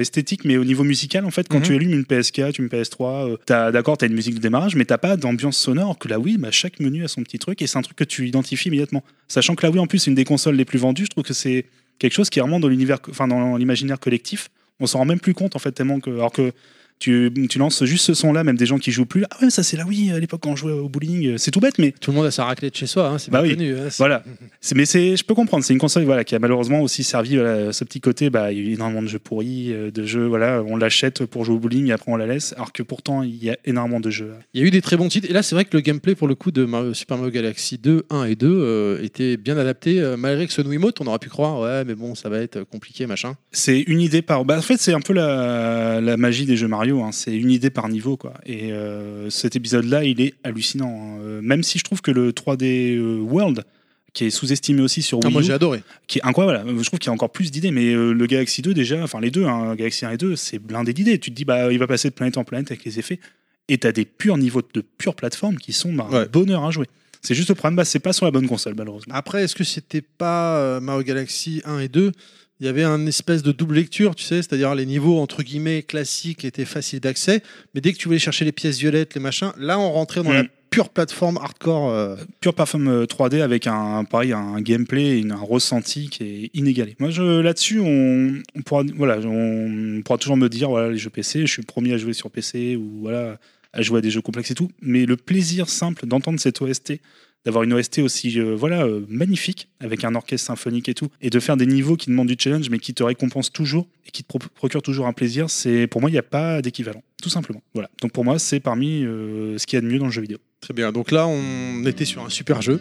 esthétique, mais au niveau musical, en fait, quand Mhm. tu allumes une PS4, une PS3, euh, t'as, d'accord, t'as une musique de démarrage, mais t'as pas d'ambiance sonore. Que la Wii, bah, chaque menu a son petit truc et c'est un truc que tu identifies immédiatement. Sachant que la Wii, en plus, c'est une des consoles les plus vendues, je trouve que c'est quelque chose qui est vraiment dans l'univers, enfin dans l'imaginaire collectif. On s'en rend même plus compte, en fait, tellement que, tu, tu lances juste ce son-là, même des gens qui jouent plus. Ah ouais, ça c'est la Wii à l'époque quand on jouait au bowling. C'est tout bête, mais Tout le monde a sa raclette chez soi, hein, c'est Bah bien oui. connu. hein, voilà. (laughs) Mais c'est, je peux comprendre. C'est une console voilà, qui a malheureusement aussi servi voilà, ce petit côté. Bah, il y a eu énormément de jeux pourris, euh, de jeux. Voilà, on l'achète pour jouer au bowling et après on la laisse. Alors que pourtant, il y a énormément de jeux. Il y a eu des très bons titres. Et là, c'est vrai que le gameplay, pour le coup, de Mario- Super Mario Galaxy 2, 1 et 2 euh, était bien adapté. euh, malgré que ce Wiimote, on aurait pu croire, ouais, mais bon, ça va être compliqué, machin. C'est une idée par. Bah, en fait, c'est un peu la, la magie des jeux Mario. Hein. C'est une idée par niveau, quoi. Et euh, cet épisode-là, il est hallucinant. hein. Euh, même si je trouve que le 3D euh, World, qui est sous-estimé aussi sur Ah, Wii moi, j'ai adoré. qui est incroyable. Voilà. Je trouve qu'il y a encore plus d'idées, mais euh, le Galaxy 2 déjà, enfin les deux, hein, Galaxy 1 et 2, c'est blindé d'idées. Tu te dis bah il va passer de planète en planète avec les effets, et t'as des purs niveaux de pure plateforme qui sont bah, un bonheur à jouer. C'est juste le problème, bah, c'est pas sur la bonne console malheureusement. Après, est-ce que c'était pas euh, Mario Galaxy 1 et 2 il y avait un espèce de double lecture, tu sais, c'est-à-dire les niveaux entre guillemets classiques étaient faciles d'accès, mais dès que tu voulais chercher les pièces violettes, les machins, là on rentrait dans Mm. la pure plateforme hardcore. euh, Pure plateforme euh, 3D avec un pareil un gameplay, une- un ressenti qui est inégalé. Moi je là-dessus on, on pourra voilà on pourra toujours me dire voilà les jeux PC, je suis le premier à jouer sur PC ou voilà à jouer à des jeux complexes et tout, mais le plaisir simple d'entendre cette OST d'avoir une OST aussi euh, voilà euh, magnifique avec un orchestre symphonique et tout et de faire des niveaux qui demandent du challenge mais qui te récompensent toujours et qui te pro- procurent toujours un plaisir c'est pour moi il n'y a pas d'équivalent tout simplement voilà donc pour moi c'est parmi euh, ce qu'il y a de mieux dans le jeu vidéo Très bien. Donc là, on était sur un super jeu.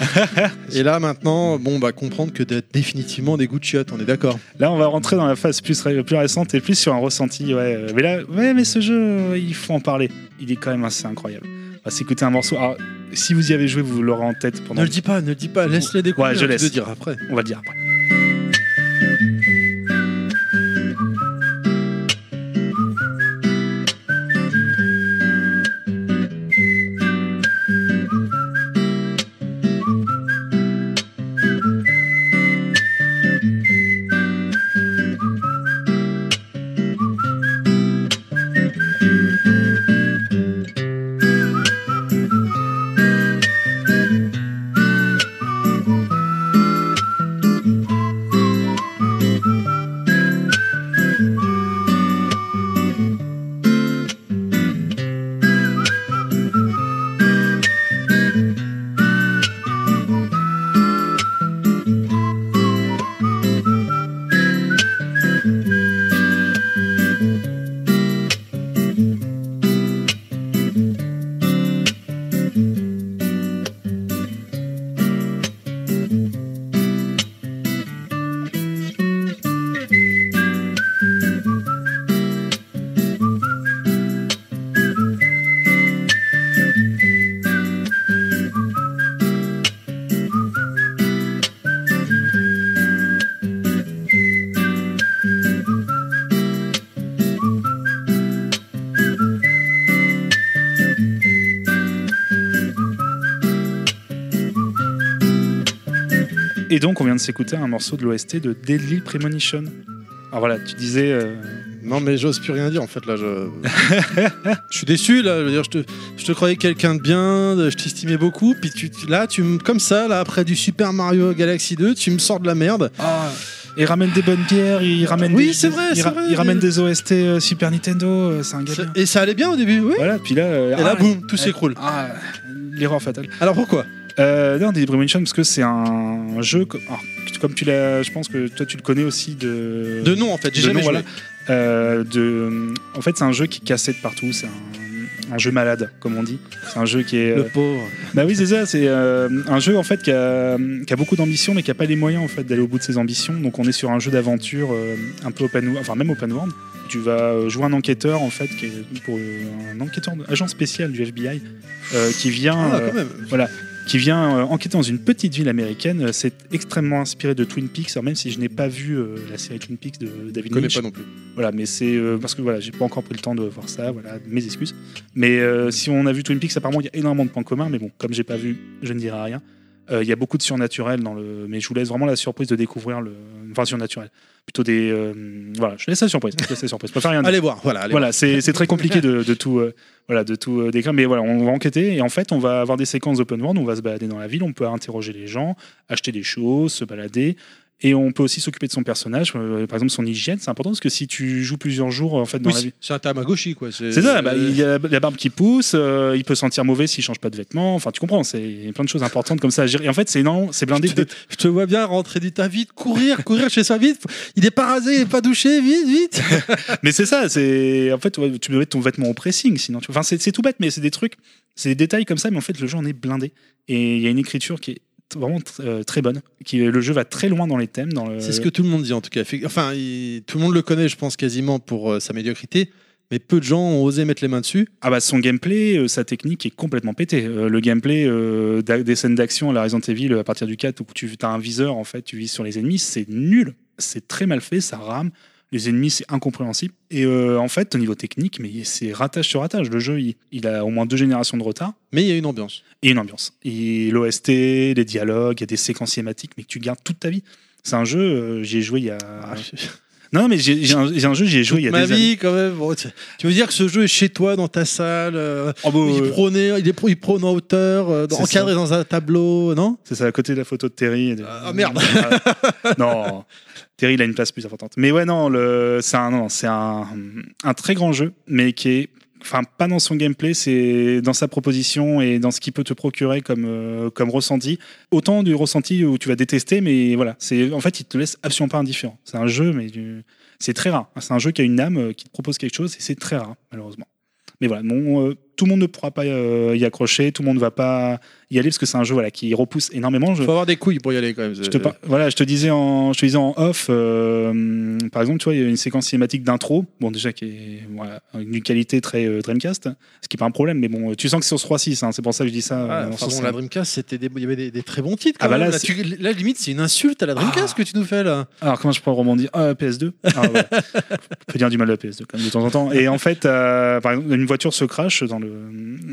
(laughs) Et là, maintenant, bon, bah comprendre que d'être définitivement des goûts de chiottes, on est d'accord. Là, on va rentrer dans la phase plus, ré- plus récente et plus sur un ressenti. Ouais. Mais là, ouais, mais ce jeu, il faut en parler. Il est quand même assez incroyable. Va s'écouter un morceau. Alors, si vous y avez joué, vous l'aurez en tête pendant. Ne le dis pas, ne le dis pas, laisse-les découvrir. Ouais, je laisse. le diras après. On va le dire après. Et donc, on vient de s'écouter un morceau de l'OST de Deadly Premonition. Alors voilà, tu disais. euh, Non, mais j'ose plus rien dire en fait là. Je, (laughs) je suis déçu là. Je, veux dire, je, te, je te croyais quelqu'un de bien, je t'estimais beaucoup. Puis tu, là, tu me comme ça là après du Super Mario Galaxy 2, tu me sors de la merde. Il ramène des bonnes bières, il ramène Oui, des, c'est vrai, il, ra- vrai. il ramène des OST euh, Super Nintendo, euh, c'est un gars. Et ça allait bien au début, oui. Voilà, puis là, euh, Et là, ah, boum, tout s'écroule. Ah, l'erreur fatale. Alors pourquoi? Euh, non, Deadly Premonition, parce que c'est un jeu, alors, comme tu l'as, je pense que toi tu le connais aussi de. De nom en fait, j'ai de jamais nom, joué. voilà. Euh, de, en fait, c'est un jeu qui est cassé de partout. C'est un, un jeu malade, comme on dit. C'est un jeu qui est. Le euh, pauvre. Bah oui, c'est ça. C'est euh, un jeu en fait qui a, qui a beaucoup d'ambition, mais qui a pas les moyens en fait d'aller au bout de ses ambitions. Donc on est sur un jeu d'aventure euh, un peu open, wo- enfin même open world. Tu vas euh, jouer un enquêteur en fait, qui est pour euh, un enquêteur, agent spécial du FBI, euh, qui vient. Ah, euh, quand même. Qui vient euh, enquêter dans une petite ville américaine. Euh, C'est extrêmement inspiré de Twin Peaks, alors même si je n'ai pas vu euh, la série Twin Peaks de Je David connais Lynch. pas non plus. Voilà, mais c'est parce que voilà, j'ai pas encore pris le temps de voir ça. Voilà, mes excuses. Mais si on a vu Twin Peaks, apparemment il y a énormément de points communs. Mais bon, comme j'ai pas vu, je ne dirai rien. Euh, Il y a beaucoup de surnaturel dans le, mais je vous laisse vraiment la surprise de découvrir le, enfin surnaturel, plutôt des, euh, voilà, je laisse la surprise, je laisse la surprise. Rien dire. Allez voir, voilà. allez Voilà, c'est très compliqué de, de (laughs) tout, euh, voilà, de tout décrire. Mais voilà, on va enquêter et en fait, on va avoir des séquences open world. On va se balader dans la ville, on peut interroger les gens, acheter des choses, se balader. Et on peut aussi s'occuper de son personnage, euh, par exemple son hygiène, c'est important parce que si tu joues plusieurs jours en fait dans Oui, la vie, c'est un Tamagotchi quoi. c'est ça, bah, il y a la barbe qui pousse, euh, il peut sentir mauvais s'il change pas de vêtements, enfin tu comprends, c'est il y a plein de choses importantes comme ça à gérer. Et en fait, c'est non, c'est blindé. de- Je te vois bien rentrer du tas vite, courir, courir chez soi vite. Il est pas rasé, il est pas douché, vite, vite. (laughs) Mais c'est ça, c'est en fait ouais, tu peux mettre ton vêtement au pressing, sinon tu... enfin c'est tout bête, mais c'est des trucs, c'est des détails comme ça, mais en fait le jeu en est blindé et il y a une écriture qui est vraiment euh, très bonne, qui le jeu va très loin dans les thèmes, dans le. C'est ce que tout le monde dit en tout cas. Enfin, il- tout le monde le connaît, je pense quasiment pour euh, sa médiocrité. Mais peu de gens ont osé mettre les mains dessus. Ah bah son gameplay, euh, sa technique est complètement pété. Euh, le gameplay euh, des scènes d'action à la Resident Evil à partir du 4 où tu as un viseur en fait, tu vises sur les ennemis, c'est nul, c'est très mal fait, ça rame. Les ennemis, c'est incompréhensible. Et euh, en fait, au niveau technique, mais c'est ratage sur ratage. Le jeu, il, il a au moins deux générations de retard Mais il y a une ambiance. et une ambiance. Et l'OST, les dialogues, il y a des séquences cinématiques, mais que tu gardes toute ta vie. C'est un jeu, euh, j'y ai joué il y a. Non, mais j'ai un, jeu, j'y ai joué il y a Ma des années. vie, quand même. Bon, tu veux dire que ce jeu est chez toi, dans ta salle euh, Oh, bah, il, prônait, il, est, il prône en hauteur, euh, encadré dans un tableau, non? C'est ça, à côté de la photo de Terry. de- Ah, merde. (laughs) Ah, non, Terry, il a une place plus importante. Mais ouais, non, le... c'est un, non, c'est un, un très grand jeu, mais qui est. Enfin, pas dans son gameplay, c'est dans sa proposition et dans ce qu'il peut te procurer comme, euh, comme ressenti. Autant du ressenti où tu vas détester, mais voilà. c'est En fait, il te laisse absolument pas indifférent. C'est un jeu, mais c'est très rare. C'est un jeu qui a une âme, euh, qui te propose quelque chose, et c'est très rare, malheureusement. Mais voilà, non, euh, tout le monde ne pourra pas euh, y accrocher, tout le monde ne va pas y aller parce que c'est un jeu voilà, qui repousse énormément. Je, Faut avoir des couilles pour y aller quand même. je te, par- voilà, je te disais en, je te disais en off, euh, par exemple, tu vois, il y a une séquence cinématique d'intro, bon déjà qui est voilà, d'une qualité très euh, Dreamcast, ce qui est pas un problème, mais bon, tu sens que c'est sur 3.6, hein, c'est pour ça que je dis ça. Ah, euh, enfin bon, la Dreamcast, c'était des, il y avait des, des très bons titres. Ah bah là, là, tu- là, limite, c'est une insulte à la Dreamcast Ah. que tu nous fais là. Alors comment je pourrais rebondir? Ah, PS2 ah, ouais. (laughs) On peut dire du mal de la PS2 quand même de temps en temps. Et en fait, euh, par exemple, une voiture se crache dans le,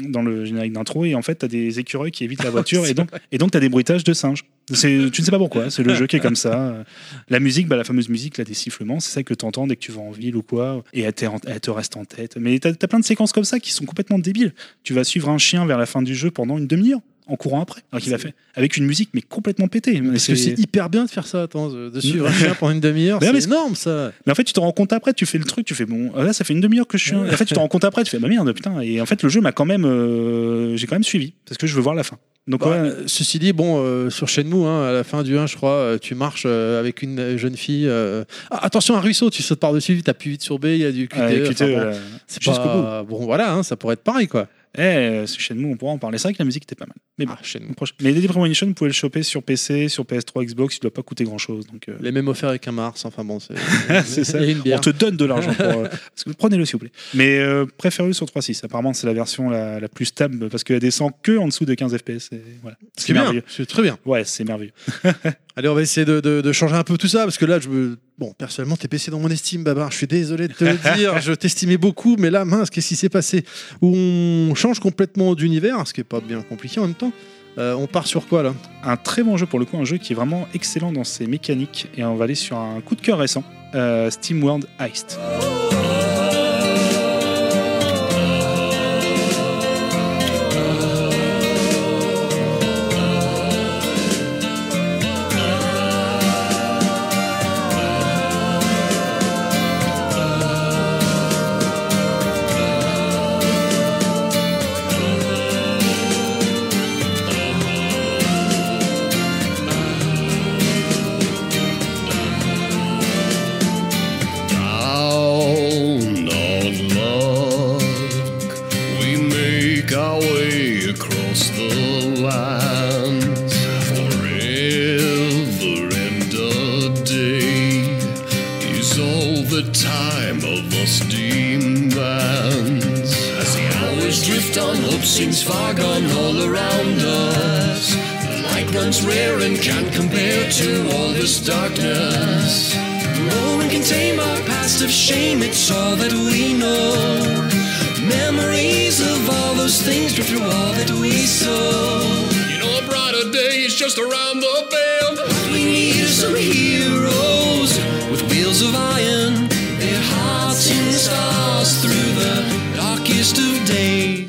dans le générique d'intro et en fait, tu as des écureuils qui évitent la (laughs) voiture et donc, et donc tu as des bruitages de singes. C'est- Tu ne sais pas pourquoi, c'est le jeu qui est comme ça. (laughs) La musique, bah, la fameuse musique, là, des sifflements, c'est ça que tu entends dès que tu vas en ville ou quoi, et elle, t'est en- elle te reste en tête. Mais tu as, plein de séquences comme ça qui sont complètement débiles. Tu vas suivre un chien vers la fin du jeu pendant une demi-heure en courant après, alors qu'il va faire avec une musique mais complètement pétée. Parce que c'est hyper bien de faire ça, attends, de suivre (laughs) un chien pendant une demi-heure. C'est énorme ça. Mais en fait, tu te rends compte après, tu fais le truc, tu fais bon, là, ça fait une demi-heure que je suis. Et en fait, tu te rends compte après, tu fais bah merde, putain. Et en fait, le jeu m'a quand même, euh, j'ai quand même suivi parce que je veux voir la fin. Donc Bah, ouais, Ceci dit, bon, euh, sur Shenmue, hein, à la fin du 1, je crois, euh, tu marches euh, avec une jeune fille. ah, attention, un ruisseau, tu sautes par-dessus, tu appuies vite sur B, il y a du QTE. enfin, QTE, bon, euh, c'est pas... Bon, voilà, hein, ça pourrait être pareil, quoi. Eh, euh, Shenmue, on pourra en parler. C'est vrai que la musique était pas mal. Mais bon, Ah, Shenmue. Mais Deadly Premonition, vous pouvez le choper sur PC, sur PS3, Xbox, il doit pas coûter grand-chose. Donc euh, Les mêmes offerts avec un Mars, enfin bon, c'est (laughs) C'est ça. On te donne de l'argent pour. euh, (laughs) prenez-le s'il vous plaît. Mais euh, préférez-le sur 3.6. Apparemment, c'est la version la, la plus stable parce qu'elle descend que en dessous de 15 FPS. Voilà. C'est merveilleux. c'est très bien. Ouais, c'est merveilleux. (laughs) Allez, on va essayer de, de- de changer un peu tout ça, parce que là, je me... Bon, personnellement, t'es PC dans mon estime, Babar. Je suis désolé de te le (laughs) dire. je t'estimais beaucoup, mais là, mince, qu'est-ce qui s'est passé? Où on change complètement d'univers, ce qui est pas bien compliqué en même temps. Euh, on part sur quoi, là? Un très bon jeu pour le coup, un jeu qui est vraiment excellent dans ses mécaniques. Et on va aller sur un coup de cœur récent, euh, Steam World Heist.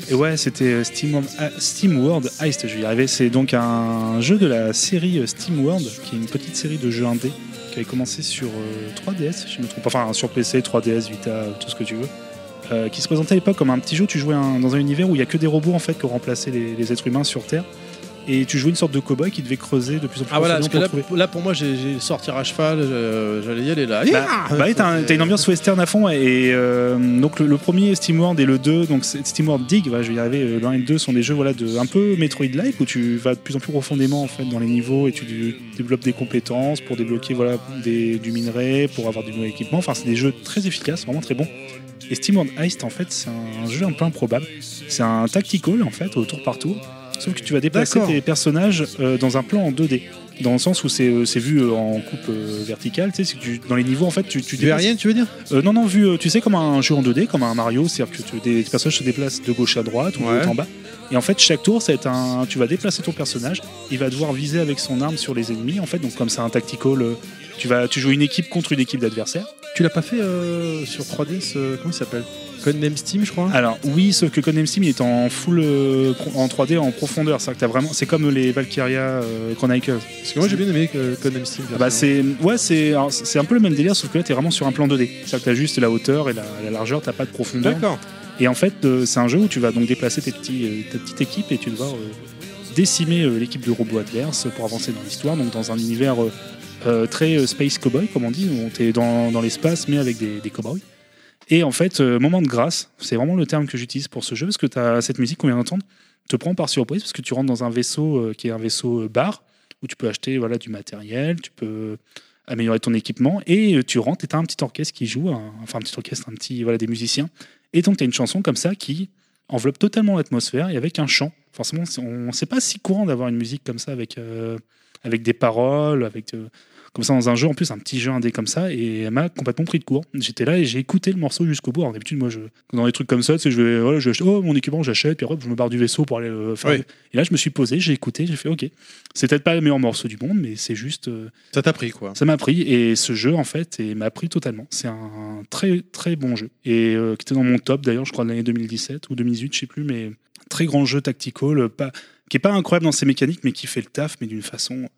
Et ouais, c'était euh, Steam, ah, Steam World Heist, je vais y arriver. C'est donc un jeu de la série euh, Steam World, qui est une petite série de jeux indés qui avait commencé sur euh, 3DS, si je me trompe. Enfin, sur PC, 3DS, Vita, tout ce que tu veux. Euh, qui se présentait à l'époque comme un petit jeu. Tu jouais dans un univers où il y a que des robots en fait qui ont remplacé les êtres humains sur Terre. Et tu jouais une sorte de cow-boy qui devait creuser de plus en plus Ah voilà, parce que là, pour moi, j'ai sortir à cheval, j'allais y aller là. Bah, bah oui, t'as un- t'as une ambiance western à fond et euh, donc le, le premier SteamWorld et le 2 donc SteamWorld Dig voilà, je vais y arriver le 1 et le 2 sont des jeux voilà de un peu Metroid-like où tu vas de plus en plus profondément en fait dans les niveaux et tu dé- développes des compétences pour débloquer voilà des- du minerai pour avoir du nouvel équipement. Enfin c'est des jeux très efficaces vraiment très bons. Et SteamWorld Heist en fait c'est un jeu un peu improbable. C'est un tactical en fait au tour par tour sauf que tu vas déplacer tes personnages euh, dans un plan en 2D dans le sens où c'est euh, c'est vu euh, en coupe verticale, tu sais, c'est que tu- dans les niveaux en fait tu, tu Tu verrais rien, tu veux dire? Euh, non, non, vu, euh, tu sais, comme un jeu en 2D, comme un Mario, c'est-à-dire que tu- des personnages se déplacent de gauche à droite ou de Ouais. haut en bas. Et en fait, chaque tour, ça va être un, tu vas déplacer ton personnage, il va devoir viser avec son arme sur les ennemis. En fait, donc comme c'est un tactical, euh, tu vas, tu joues une équipe contre une équipe d'adversaires. Tu l'as pas fait euh, sur 3DS, euh, comment il s'appelle? Codename Steam, je crois. Alors oui, sauf que Codename Steam il est en full, euh, en 3D, en profondeur. C'est-à-dire que t'as vraiment, c'est comme les Valkyria euh, Chronicles. Parce que moi j'ai bien aimé Codename Steam. Ah bah c'est ouais c'est alors, c'est un peu le même délire sauf que là t'es vraiment sur un plan 2D c'est-à-dire que t'as juste la hauteur et la, la largeur t'as pas de profondeur D'accord. Et en fait, euh, c'est un jeu où tu vas donc déplacer tes petits, ta petite équipe et tu vas décimer l'équipe de robots adverses pour avancer dans l'histoire. Donc dans un univers très space cowboy, comme on dit, où tu es dans, dans l'espace mais avec des, des cowboys. Et en fait, euh, moment de grâce, c'est vraiment le terme que j'utilise pour ce jeu parce que as cette musique qu'on vient d'entendre te prend par surprise parce que tu rentres dans un vaisseau euh, qui est un vaisseau euh, bar où tu peux acheter voilà du matériel, tu peux améliorer ton équipement et tu rentres et tu as un petit orchestre qui joue, enfin un petit orchestre, un petit voilà des musiciens et donc tu as une chanson comme ça qui enveloppe totalement l'atmosphère et avec un chant. Forcément, on c'est pas si courant d'avoir une musique comme ça avec avec des paroles, avec comme ça dans un jeu en plus un petit jeu indé comme ça et elle m'a complètement pris de court. J'étais là et j'ai écouté le morceau jusqu'au bout. Alors d'habitude moi je dans des trucs comme ça, tu sais, je vais voilà, je oh mon équipement, j'achète puis après je me barre du vaisseau pour aller le faire. Oui. Et là je me suis posé, j'ai écouté, j'ai fait OK. C'est peut-être pas le meilleur morceau du monde mais c'est juste euh, Ça t'a pris quoi. ça m'a pris et ce jeu en fait m'a pris totalement. C'est un très très bon jeu et euh, qui était dans mon top d'ailleurs, je crois de l'année 2017 ou 2018, je sais plus, mais très grand jeu tactical, pas qui est pas incroyable dans ses mécaniques, mais qui fait le taf, mais d'une façon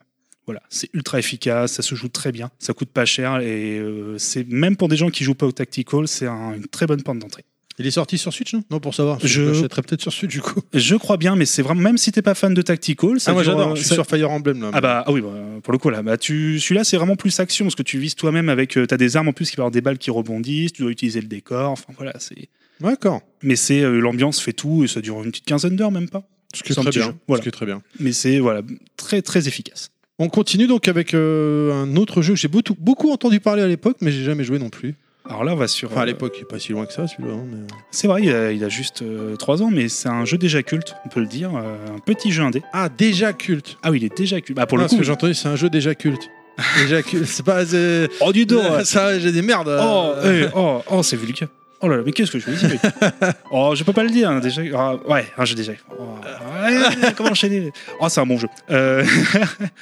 voilà, c'est ultra efficace, ça se joue très bien, ça coûte pas cher et euh, c'est même pour des gens qui jouent pas au tactical, c'est un- une très bonne porte d'entrée. Il est sorti sur Switch, non? Non, pour savoir. Je- l'achèterais peut-être sur Switch du coup. Je crois bien, mais c'est vraiment même si t'es pas fan de tactical, ça Ah, moi j'adore. euh, Je suis ça- sur Fire Emblem là. Ah bah ah oui bah, pour le coup là bah tu celui-là c'est vraiment plus action parce que tu vises toi-même avec euh, t'as des armes en plus qui vont avoir des balles qui rebondissent tu dois utiliser le décor enfin voilà c'est D'accord. mais c'est euh, l'ambiance fait tout et ça dure une petite quinzaine d'heures même pas Ce qui est très bien. voilà. Ce qui est très bien. mais c'est voilà très très efficace On continue donc avec euh, un autre jeu que j'ai beaucoup, beaucoup entendu parler à l'époque, mais j'ai jamais joué non plus. alors là on va sur Enfin, à euh, l'époque, il est pas si loin que ça, celui-là. hein, mais- c'est vrai il a, il a juste 3 ans mais c'est un jeu déjà culte on peut le dire euh, un petit jeu indé Ah, déjà culte. ah oui il est déjà culte bah pour le ce coup que j'ai entendu, c'est un jeu déjà culte. (laughs) déjà culte. C'est pas. c'est- oh du dos ouais. (laughs) Ça, j'ai des merdes. Oh, euh, eh, oh, oh, c'est vulgaire. Oh là là, mais qu'est-ce que je veux dire (laughs) Oh, je peux pas le dire, hein, déjà. Ah, ouais, un jeu déjà. Oh, ouais, (laughs) comment enchaîner Oh, c'est un bon jeu. Euh,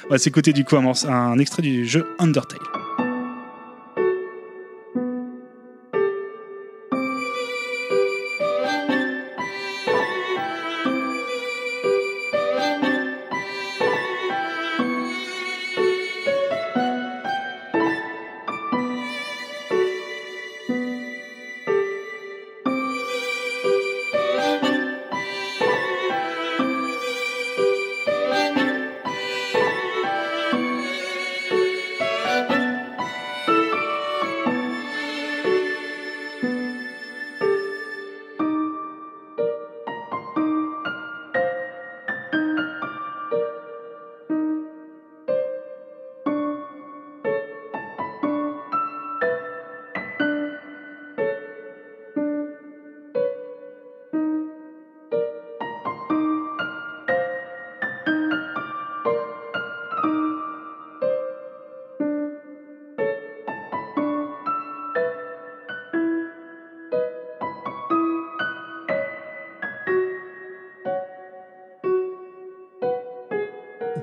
on va s'écouter du coup un extrait du jeu Undertale.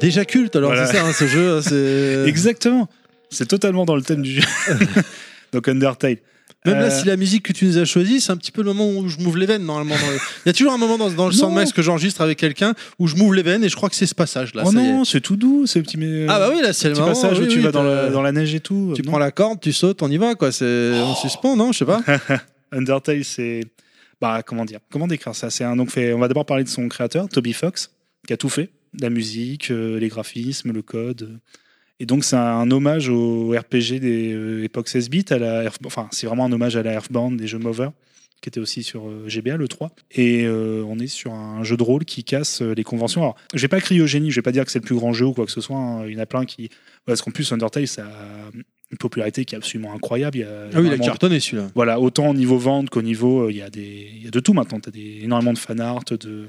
Déjà culte, alors Voilà. c'est ça, hein, ce jeu. (laughs) c'est- Exactement. C'est totalement dans le thème du jeu. (laughs) Donc Undertale. Même là, Euh, si la musique que tu nous as choisie, c'est un petit peu le moment où je m'ouvre les veines, normalement. dans le- Il y a toujours un moment dans, dans le. Soundmax que j'enregistre avec quelqu'un où je m'ouvre les veines et je crois que c'est ce passage-là. oh ça y est. non, c'est tout doux, ce petit. mais- Ah bah oui, là, c'est le petit moment. passage oui, où tu oui, vas dans, la, dans la neige et tout. Tu Non. prends la corde, tu sautes, on y va, quoi. C'est en suspens, non Je sais pas. (laughs) Undertale, c'est. Bah, comment dire Comment décrire ça? C'est un donc fait. On va d'abord parler de son créateur, Toby Fox, qui a tout fait la musique, euh, les graphismes, le code. Et donc, c'est un hommage au RPG des euh, époques 16 bits. À la Earth- Enfin, c'est vraiment un hommage à la Earthbound des jeux Mover, qui était aussi sur euh, GBA, le 3. Et euh, on est sur un jeu de rôle qui casse les conventions. Alors, je vais pas crier au génie, je vais pas dire que c'est le plus grand jeu ou quoi que ce soit. hein. Il y en a plein qui. Parce qu'en plus, Undertale, ça a une popularité qui est absolument incroyable. Il y a Ah oui, il a cartonné celui-là. voilà, autant au niveau vente qu'au niveau, il y, a des- il y a de tout maintenant. Tu as des, énormément de fan art, de,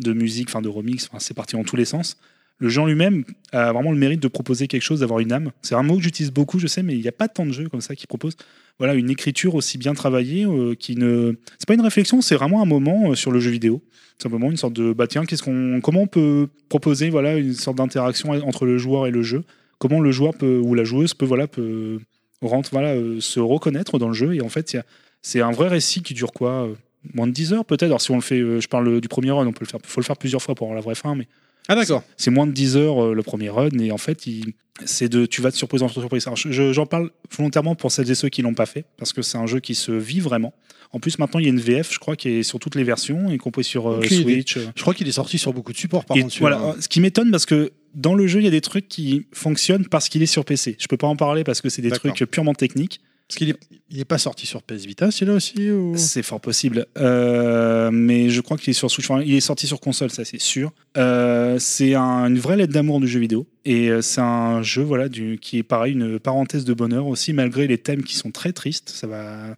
de musique, enfin de remix, c'est parti dans tous les sens. Le jeu en lui-même a vraiment le mérite de proposer quelque chose, d'avoir une âme. C'est un mot que j'utilise beaucoup, je sais, mais il n'y a pas tant de jeux comme ça qui proposent voilà, une écriture aussi bien travaillée euh, qui ne. C'est pas une réflexion, c'est vraiment un moment euh, sur le jeu vidéo. Simplement une sorte de bah tiens, qu'est-ce qu'on, comment on peut proposer voilà une sorte d'interaction entre le joueur et le jeu? Comment le joueur peut ou la joueuse peut voilà peut rentre voilà euh, se reconnaître dans le jeu? Et en fait c'est un vrai récit qui dure quoi euh, moins de 10 heures peut-être alors si on le fait euh, je parle du premier run on peut le faire faut le faire plusieurs fois pour avoir la vraie fin mais Ah d'accord. c'est moins de 10 heures euh, le premier run et en fait c'est de tu vas de surprise en surprise je- j'en parle volontairement pour celles et ceux qui l'ont pas fait parce que c'est un jeu qui se vit vraiment en plus maintenant il y a une VF je crois qui est sur toutes les versions y compris sur euh. Switch. Je crois qu'il est sorti sur beaucoup de supports, par contre. voilà, ce qui m'étonne parce que dans le jeu, il y a des trucs qui fonctionnent parce qu'il est sur PC. Je peux pas en parler parce que c'est des trucs purement techniques. Parce qu'il est, il est pas sorti sur PS Vita, celui-là aussi ou... C'est fort possible. Euh, mais je crois qu'il est sur Switch. Il est sorti sur console, ça c'est sûr. Euh, c'est un- une vraie lettre d'amour du jeu vidéo. Et euh, c'est un jeu voilà, qui est pareil, une parenthèse de bonheur aussi, malgré les thèmes qui sont très tristes. Ça va.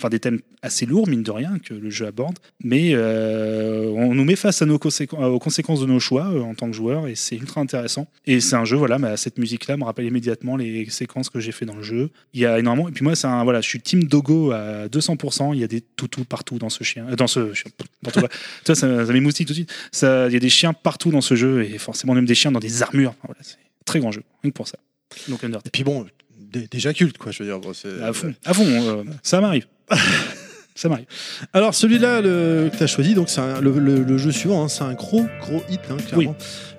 Enfin, des thèmes assez lourds, mine de rien, que le jeu aborde. Mais euh, on nous met face à nos conséqu- aux conséquences de nos choix euh, en tant que joueur, et c'est ultra intéressant. Et c'est un jeu, voilà, bah, cette musique-là me rappelle immédiatement les séquences que j'ai fait dans le jeu. Il y a énormément. Et puis moi, c'est un, voilà, je suis team Dogo à 200%. Il y a des toutous partout dans ce chien. euh, dans ce chien. Dans tout- (laughs) Toi, ça, ça m'émoustille tout de suite. Ça- Il y a des chiens partout dans ce jeu, et forcément même des chiens dans des armures. Voilà, c'est un très grand jeu, rien que pour ça. Donc Undertale. Et puis bon, déjà culte, quoi, je veux dire. bon, c'est- À fond, à fond euh, ça m'arrive. ça m'arrive. Alors celui-là le, que tu as choisi, donc c'est un- le, le- le jeu suivant, hein, c'est un gros gros hit, hein, clairement,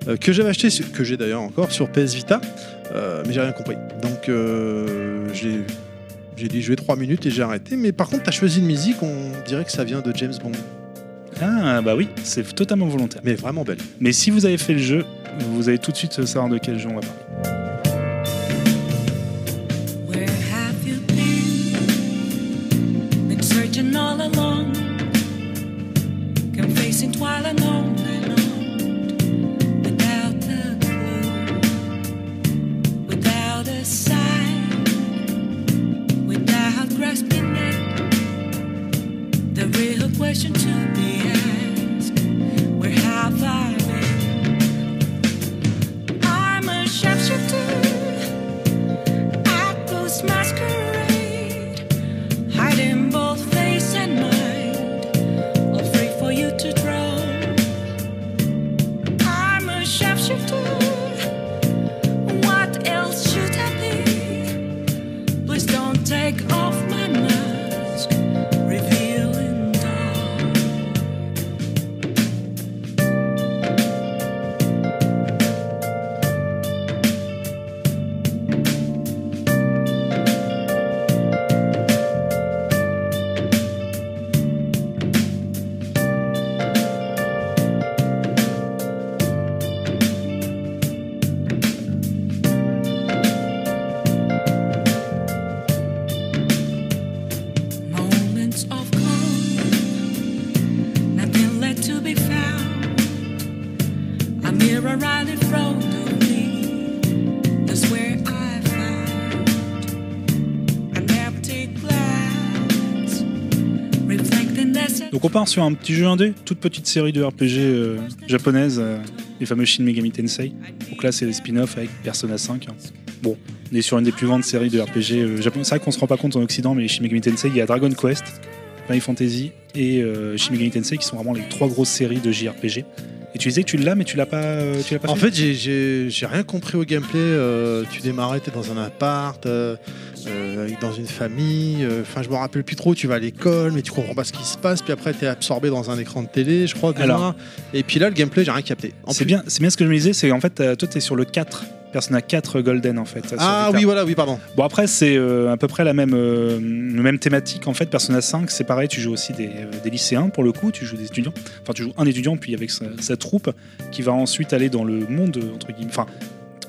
euh, que j'avais acheté, que j'ai d'ailleurs encore sur PS Vita, euh, mais j'ai rien compris. Donc euh, j'ai j'ai dit jouer 3 minutes et j'ai arrêté. Mais par contre, tu as choisi une musique, on dirait que ça vient de James Bond, Ah bah oui, c'est totalement volontaire. mais vraiment belle. Mais si vous avez fait le jeu, vous allez tout de suite savoir de quel jeu on va parler. Searching all along, confessing while alone and on, without a clue, without a sign, without grasping it. The real question to Donc on part sur un petit jeu indé, toute petite série de RPG euh, japonaise, euh, les fameux Shin Megami Tensei. Donc là c'est les spin-offs avec Persona 5. hein. Bon, on est sur une des plus grandes séries de RPG euh, japonais. C'est vrai qu'on se rend pas compte en Occident, mais les Shin Megami Tensei, il y a Dragon Quest, Final Fantasy et euh, Shin Megami Tensei qui sont vraiment les trois grosses séries de JRPG. Tu disais que tu l'as, mais tu l'as pas, euh, tu l'as pas En fait, j'ai- rien compris au gameplay. euh, tu démarrais, t'es dans un appart, euh, dans une famille. Enfin, je me rappelle plus trop. Tu vas à l'école, mais tu comprends pas ce qui se passe. Puis après, t'es absorbé dans un écran de télé, je crois. déjà. Alors. et puis là, le gameplay, j'ai rien capté. C'est bien, c'est bien ce que je me disais, c'est en fait, toi, t'es sur le 4. Persona 4 Golden en fait. Ah oui, voilà, oui, pardon. Bon après c'est euh, à peu près la même, euh, même thématique en fait. Persona 5 c'est pareil, tu joues aussi des, euh, des lycéens pour le coup, tu joues des étudiants. Enfin tu joues un étudiant puis avec sa, sa troupe qui va ensuite aller dans le monde entre guillemets. Enfin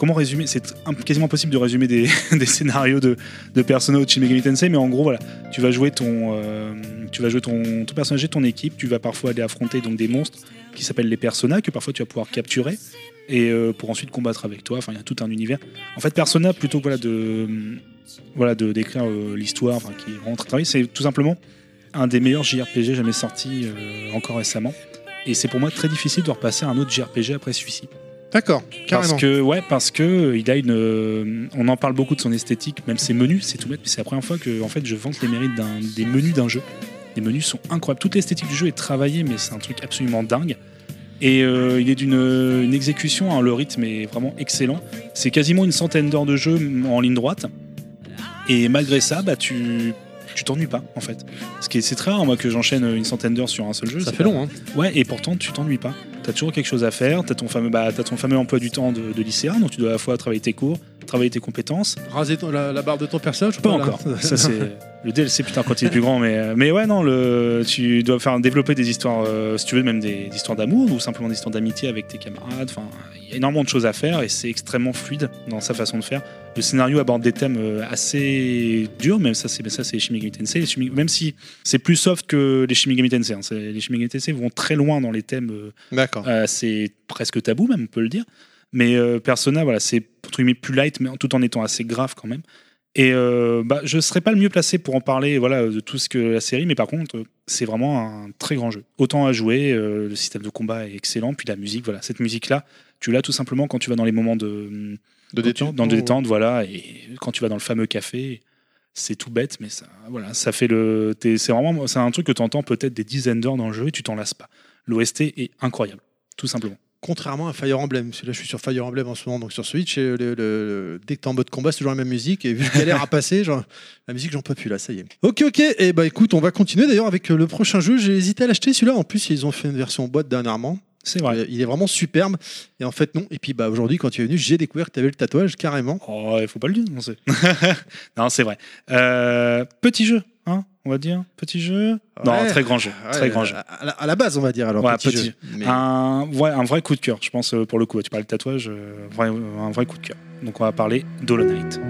comment résumer? C'est quasiment impossible de résumer des, (laughs) des scénarios de, de Persona ou de Shin Megami Tensei, mais en gros voilà, tu vas jouer ton, euh, tu vas jouer ton, ton personnage et ton équipe. Tu vas parfois aller affronter donc des monstres qui s'appellent les Persona que parfois tu vas pouvoir capturer et euh, pour ensuite combattre avec toi. Enfin, il y a tout un univers. En fait, Persona, plutôt que voilà, de, voilà, de décrire euh, l'histoire, enfin, qui rentre très c'est tout simplement un des meilleurs JRPG jamais sortis euh, encore récemment. Et c'est pour moi très difficile de repasser à un autre JRPG après celui-ci. D'accord, Parce carrément. que, ouais, parce que il a une. euh, on en parle beaucoup de son esthétique, même ses menus, c'est tout bête, mais c'est la première fois que en fait, je vante les mérites des menus d'un jeu. Les menus sont incroyables. Toute l'esthétique du jeu est travaillée, mais c'est un truc absolument dingue. Et euh, il est d'une une exécution, hein, le rythme est vraiment excellent. C'est quasiment une centaine d'heures de jeu en ligne droite. Et malgré ça, bah, tu tu t'ennuies pas en fait. Ce qui est- c'est très rare moi que j'enchaîne une centaine d'heures sur un seul jeu. Ça c'est fait pas- long, hein. Ouais, et pourtant tu t'ennuies pas. T'as toujours quelque chose à faire. T'as ton fameux, bah, t'as ton fameux emploi du temps de, de lycéen, donc tu dois à la fois travailler tes cours, travailler tes compétences. Raser ton- la, la barre de ton personnage ou Pas là encore. Ça c'est (laughs) le DLC putain quand il est plus grand, mais euh, mais ouais non, le, tu dois faire développer des histoires, euh, si tu veux même des, des histoires d'amour ou simplement des histoires d'amitié avec tes camarades. Enfin, il y a énormément de choses à faire et c'est extrêmement fluide dans sa façon de faire. Le scénario aborde des thèmes euh, assez durs, même ça c'est ça c'est Shin Megami Tensei. Les Même si c'est plus soft que les Shin Megami Tensei. hein. Les Shin Megami Tensei vont très loin dans les thèmes. euh, D'accord. euh, c'est presque tabou, même, on peut le dire. Mais euh, Persona, voilà, c'est plus light, mais tout en étant assez grave quand même. Et euh, bah, je serais pas le mieux placé pour en parler voilà, de tout ce que la série, mais par contre, c'est vraiment un très grand jeu. Autant à jouer, euh, le système de combat est excellent, puis la musique, voilà, cette musique-là, tu l'as tout simplement quand tu vas dans les moments de, De détente. dans de détente, voilà, et quand tu vas dans le fameux café, c'est tout bête, mais ça, voilà, ça fait le, c'est vraiment, c'est un truc que tu entends peut-être des dizaines d'heures dans le jeu et tu t'en lasses pas. L'OST est incroyable, tout simplement. Contrairement à Fire Emblem, parce que là je suis sur Fire Emblem en ce moment, donc sur Switch, et le- le- le- dès que t'es en mode combat, c'est toujours la même musique, et vu que galère à (laughs) passer, genre, la musique j'en peux plus là, ça y est. Ok, ok, et bah écoute, on va continuer d'ailleurs avec le prochain jeu, j'ai hésité à l'acheter celui-là, en plus ils ont fait une version boîte dernièrement, C'est vrai. Il est vraiment superbe, et en fait non, et puis bah aujourd'hui quand tu es venu, j'ai découvert que tu avais le tatouage carrément. Oh, il faut pas le dire, non, c'est. (laughs) non, c'est vrai. Euh, petit jeu, hein, on va dire. Petit jeu. non, très grand jeu. Ouais, très grand à- jeu. À, la, à la base on va dire alors, Ouais, petit, petit. jeu. Mais- Un, vrai coup de cœur, je pense, euh, pour le coup. Tu parles de tatouage, euh, un vrai coup de cœur. Donc, on va parler d'Hollow Knight.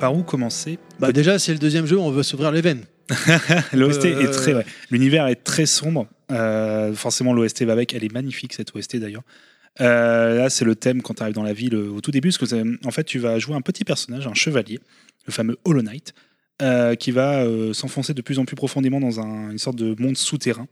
Par où commencer Bah déjà c'est le deuxième jeu, on veut s'ouvrir les veines. (laughs) L'OST Euh, est très. ouais. L'univers est très sombre. Euh, forcément, l'OST va avec. Elle est magnifique, cette OST d'ailleurs. Euh, là, c'est le thème quand tu arrives dans la ville euh, au tout début. Parce que, en fait, tu vas jouer un petit personnage, un chevalier, le fameux Hollow Knight, euh, qui va euh, s'enfoncer de plus en plus profondément dans un- une sorte de monde souterrain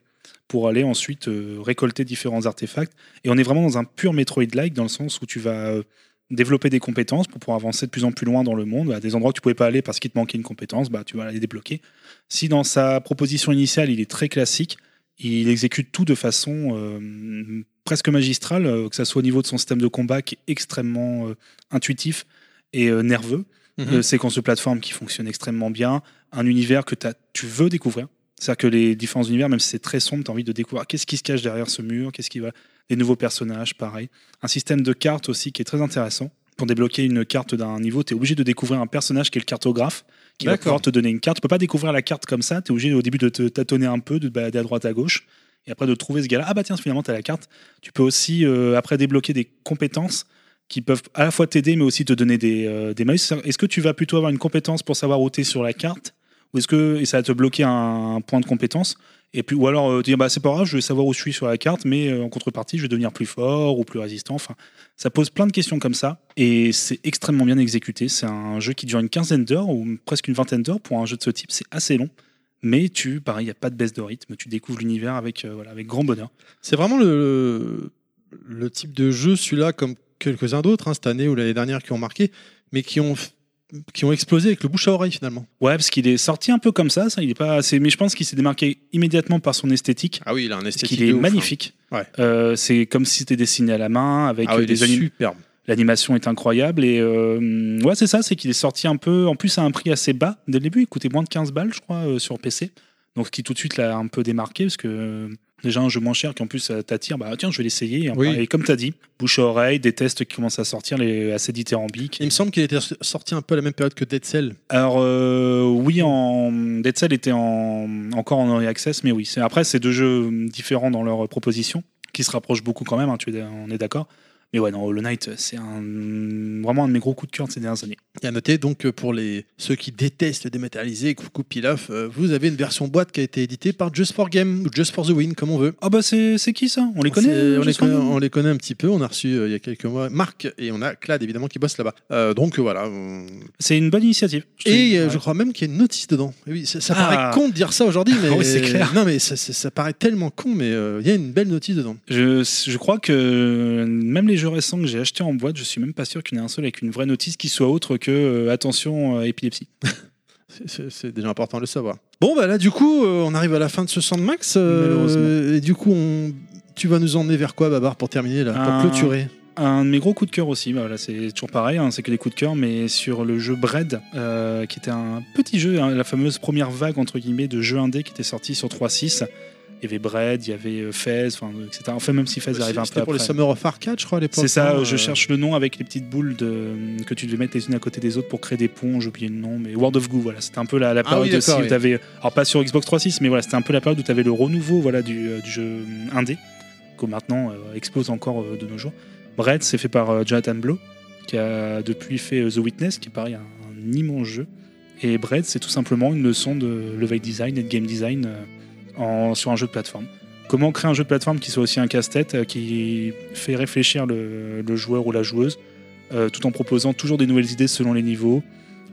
pour aller ensuite euh, récolter différents artefacts. Et on est vraiment dans un pur Metroid-like, dans le sens où tu vas euh, développer des compétences pour pouvoir avancer de plus en plus loin dans le monde. À des endroits que tu pouvais pas aller parce qu'il te manquait une compétence, bah, tu vas les débloquer. Si dans sa proposition initiale, il est très classique, il exécute tout de façon euh, presque magistrale, euh, que ce soit au niveau de son système de combat qui est extrêmement euh, intuitif et nerveux, euh, séquences de plateforme qui fonctionnent extrêmement bien, un univers que tu veux découvrir. C'est-à-dire que les différents univers, même si c'est très sombre, tu as envie de découvrir qu'est-ce qui se cache derrière ce mur, qu'est-ce qui va. Des nouveaux personnages, pareil. Un système de cartes aussi qui est très intéressant. Pour débloquer une carte d'un niveau, tu es obligé de découvrir un personnage qui est le cartographe, qui va pouvoir te donner une carte. Tu peux pas découvrir la carte comme ça, tu es obligé au début de te tâtonner un peu, de te balader à droite à gauche, et après de trouver ce gars-là. Ah bah tiens, finalement, tu as la carte. Tu peux aussi, euh, après, débloquer des compétences qui peuvent à la fois t'aider, mais aussi te donner des, euh, des malus. Est-ce que tu vas plutôt avoir une compétence pour savoir où tu es sur la carte ou est-ce que ça va te bloquer un, point de compétence et puis ou alors euh, dire bah c'est pas grave je vais savoir où je suis sur la carte mais euh, en contrepartie je vais devenir plus fort ou plus résistant. Enfin ça pose plein de questions comme ça et c'est extrêmement bien exécuté. C'est un jeu qui dure une quinzaine d'heures ou presque une vingtaine d'heures. Pour un jeu de ce type c'est assez long. Mais tu pareil il y a pas de baisse de rythme. Tu découvres l'univers avec euh, voilà avec grand bonheur. C'est vraiment le, le type de jeu, celui-là, comme quelques-uns d'autres, hein, cette année ou l'année dernière, qui ont marqué, mais qui ont, qui ont explosé avec le bouche à oreille finalement. ouais parce qu'il est sorti un peu comme ça ça il est pas assez mais je pense qu'il s'est démarqué immédiatement par son esthétique Ah oui, il a un parce esthétique. qu'il est hein. magnifique Ouais. Euh, c'est comme si c'était dessiné à la main avec Ah oui, il des anim- superbe. L'animation est incroyable et euh, ouais c'est ça, c'est qu'il est sorti un peu, en plus à un prix assez bas dès le début, il coûtait moins de 15 balles je crois euh, sur PC, donc ce qui tout de suite l'a un peu démarqué parce que euh, déjà un jeu moins cher qui en plus euh, t'attire, bah tiens je vais l'essayer et, Oui. et comme t'as dit, bouche à oreille, des tests qui commencent à sortir, les assez dithyrambiques. Il me semble qu'il était sorti un peu à la même période que Dead Cell. Alors euh, oui, en Dead Cell était en, encore en early access, mais oui. Après, c'est deux jeux différents dans leur proposition, qui se rapprochent beaucoup quand même, hein, tu es- on est d'accord. Mais ouais, non, Hollow Knight, c'est un, vraiment un de mes gros coups de cœur de ces dernières années. Et à noter donc euh, pour les ceux qui détestent le dématérialisé, coucou Pilaf, euh, vous avez une version boîte qui a été éditée par Just for Game ou Just for the Win comme on veut. Ah bah c'est qui ça? On les connaît on, les connaît Fun on les connaît un petit peu. On a reçu euh, il y a quelques mois Marc et on a Clad évidemment qui bosse là-bas. Euh, donc voilà. C'est une bonne initiative. je Et Ouais. je crois même qu'il y a une notice dedans. Et oui, ça, ça Ah. paraît con de dire ça aujourd'hui, (laughs) mais Oui, c'est clair. Non mais ça, ça- ça paraît tellement con, mais il y a une belle notice dedans. Je, je crois que même les jeux récents que j'ai achetés en boîte, je suis même pas sûr qu'il y en ait un seul avec une vraie notice qui soit autre que euh, attention euh, épilepsie. (laughs) C'est- déjà important de le savoir. Bon bah là du coup, euh, on arrive à la fin de ce Sandmax. euh. Et du coup, on... tu vas nous emmener vers quoi, Babar, pour terminer là, pour Un- clôturer? Un de mes gros coups de cœur aussi, bah voilà, c'est toujours pareil, hein, c'est que des coups de cœur, mais sur le jeu Bread, euh, qui était un petit jeu, hein, la fameuse première vague entre guillemets de jeux indés qui était sorti sur 3.6. Il y avait Bread, il y avait euh, Fez, enfin, etc. Enfin, même si Fez arrive un peu C'était pour après. les Summer of Arcade, je crois à l'époque. C'est ça, non, je euh, cherche le nom avec les petites boules de, que tu devais mettre les unes à côté des autres pour créer des ponts, j'ai oublié le nom, mais World of Goo, voilà, c'était un peu la, la Ah période oui, aussi d'accord, où oui. tu avais, alors pas sur Xbox 3.6, mais voilà, c'était un peu la période où tu avais le renouveau voilà, du, euh, du jeu indé, que maintenant euh, explose encore euh, de nos jours. Bread, c'est fait par euh, Jonathan Blow, qui a depuis fait euh, The Witness, qui est pareil, un, un immense jeu. Et Bread, c'est tout simplement une leçon de level design et de game design euh, sur un jeu de plateforme. Comment créer un jeu de plateforme qui soit aussi un casse-tête, euh, qui fait réfléchir le, joueur ou la joueuse, euh, tout en proposant toujours des nouvelles idées selon les niveaux,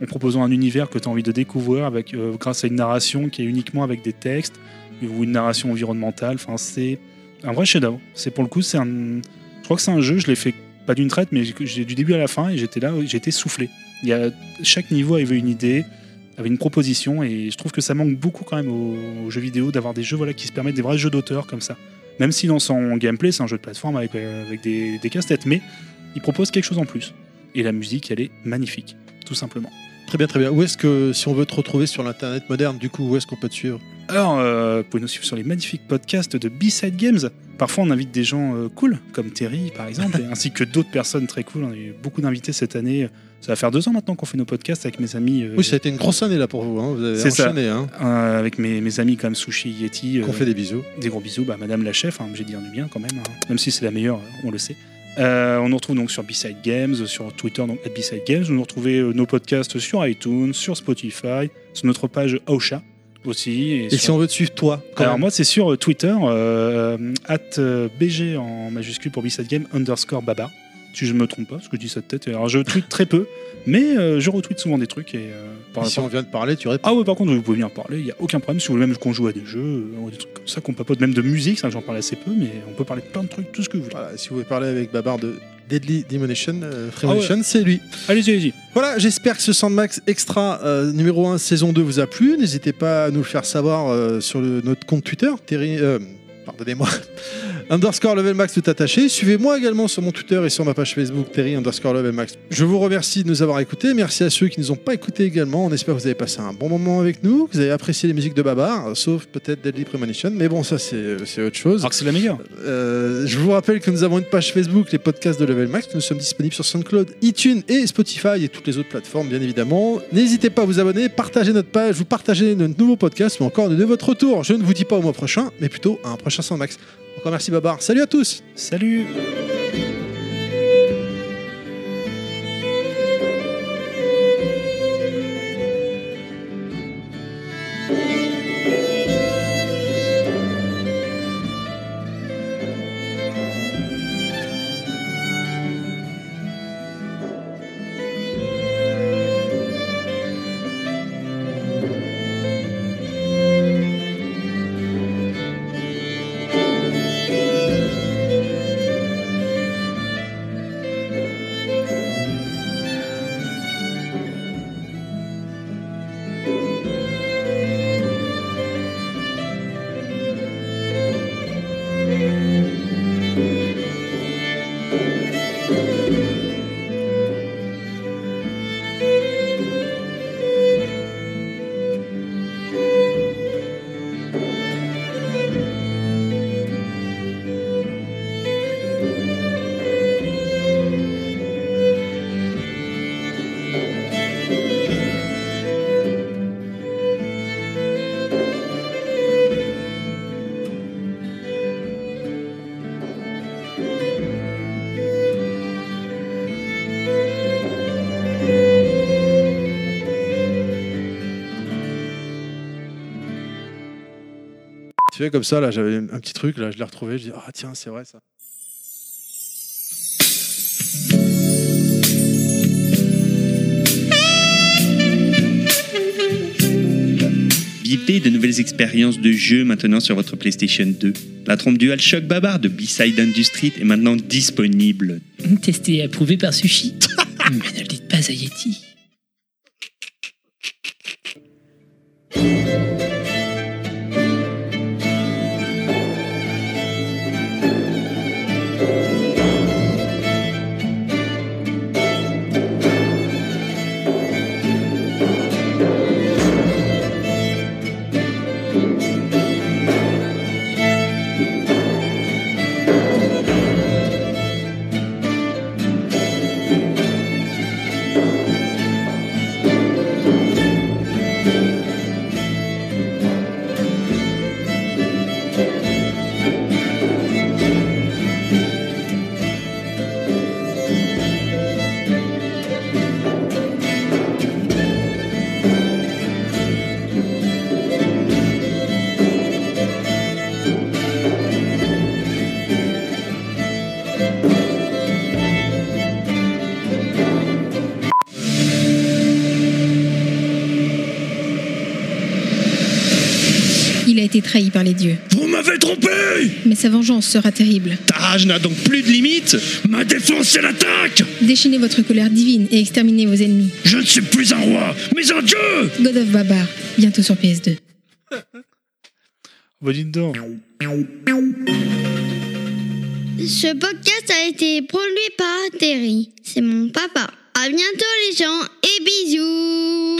en proposant un univers que tu as envie de découvrir avec, euh, grâce à une narration qui est uniquement avec des textes ou une narration environnementale. Enfin, c'est un vrai chef-d'œuvre. C'est pour le coup, c'est un. Je crois que c'est un jeu. Je l'ai fait pas d'une traite, mais j'ai du début à la fin et j'étais là, j'étais soufflé. Il y a chaque niveau avait une idée, avait une proposition et je trouve que ça manque beaucoup quand même aux, aux jeux vidéo d'avoir des jeux voilà qui se permettent des vrais jeux d'auteur comme ça. Même si dans son gameplay c'est un jeu de plateforme avec, euh, avec des, des casse-têtes, mais il propose quelque chose en plus. Et la musique, elle est magnifique, tout simplement. Très bien, très bien. Où est-ce que, si on veut te retrouver sur l'internet moderne, du coup, où est-ce qu'on peut te suivre? Alors, euh, vous pouvez nous suivre sur les magnifiques podcasts de B-Side Games. Parfois, on invite des gens euh, cool, comme Terry, par exemple, et (laughs) ainsi que d'autres personnes très cool. On a eu beaucoup d'invités cette année. Ça va faire deux ans maintenant qu'on fait nos podcasts avec mes amis. euh, Oui, ça a été une grosse année là pour vous. hein. Vous avez C'est ça. enchaîné. Hein. euh, avec mes, mes amis comme Sushi Yeti. euh, Qu'on fait des bisous. Des gros bisous, bah, Madame la chef, hein, j'ai dit un du bien quand même, hein. même si c'est la meilleure, on le sait. Euh, on nous retrouve donc sur B-Side Games, sur Twitter, donc B-Side Games. Vous nous retrouvez euh, nos podcasts sur iTunes, sur Spotify, sur notre page Aosha, aussi. Et Et sur- si on veut te suivre, toi Alors même moi c'est sur euh, Twitter, euh, at euh, BG en majuscule pour B-Side Game underscore Baba. Si je me trompe pas, parce que je dis ça de tête. Alors je tweete très peu, mais euh, je retweete souvent des trucs. Et, euh, par- Et si on vient de parler, tu réponds. Ah ouais par contre vous pouvez venir parler, il n'y a aucun problème. Si vous voulez même qu'on joue à des jeux, euh, des trucs comme ça, qu'on papote même de musique, ça j'en parle assez peu, mais on peut parler de plein de trucs, tout ce que vous voulez. Voilà, si vous voulez parler avec Babar de Deadly Demonation, euh, Ah Premonition, c'est lui. Allez-y, allez-y. Voilà, j'espère que ce Sandmax Extra euh, numéro 1 saison 2 vous a plu. N'hésitez pas à nous le faire savoir sur le- notre compte Twitter, Terry, pardonnez-moi, underscore level max tout attaché. Suivez-moi également sur mon Twitter et sur ma page Facebook, Terry underscore level max. Je vous remercie de nous avoir écoutés. Merci à ceux qui ne nous ont pas écoutés également. On espère que vous avez passé un bon moment avec nous, que vous avez apprécié les musiques de Babar, sauf peut-être Deadly Premonition. Mais bon, ça c'est autre chose. Alors que c'est la meilleure. Euh, je vous rappelle que nous avons une page Facebook, les podcasts de Level Max. Nous sommes disponibles sur SoundCloud, iTunes et Spotify et toutes les autres plateformes, bien évidemment. N'hésitez pas à vous abonner, partagez notre page, vous partagez notre nouveau podcast, ou encore de votre retour. Je ne vous dis pas au mois prochain, mais plutôt à un prochain Sandmax. Encore merci Babar. Salut à tous. Salut Tu comme ça, là, j'avais un petit truc, là, je l'ai retrouvé. Je dis, ah tiens, c'est vrai ça. Vivez de nouvelles expériences de jeu maintenant sur votre PlayStation 2. La trompe DualShock Babar de B-Side Industries est maintenant disponible. Testé et approuvé par Sushi. (laughs) Mais ne le dites pas à Yeti. Été trahi par les dieux. Vous m'avez trompé Mais sa vengeance sera terrible. Ta rage n'a donc plus de limite Ma défense, c'est l'attaque Déchaînez votre colère divine et exterminez vos ennemis. Je ne suis plus un roi, mais un dieu God of Babar, bientôt sur PS2. Bah dites donc. Ce podcast a été produit par Terry. C'est mon papa. À bientôt les gens et bisous.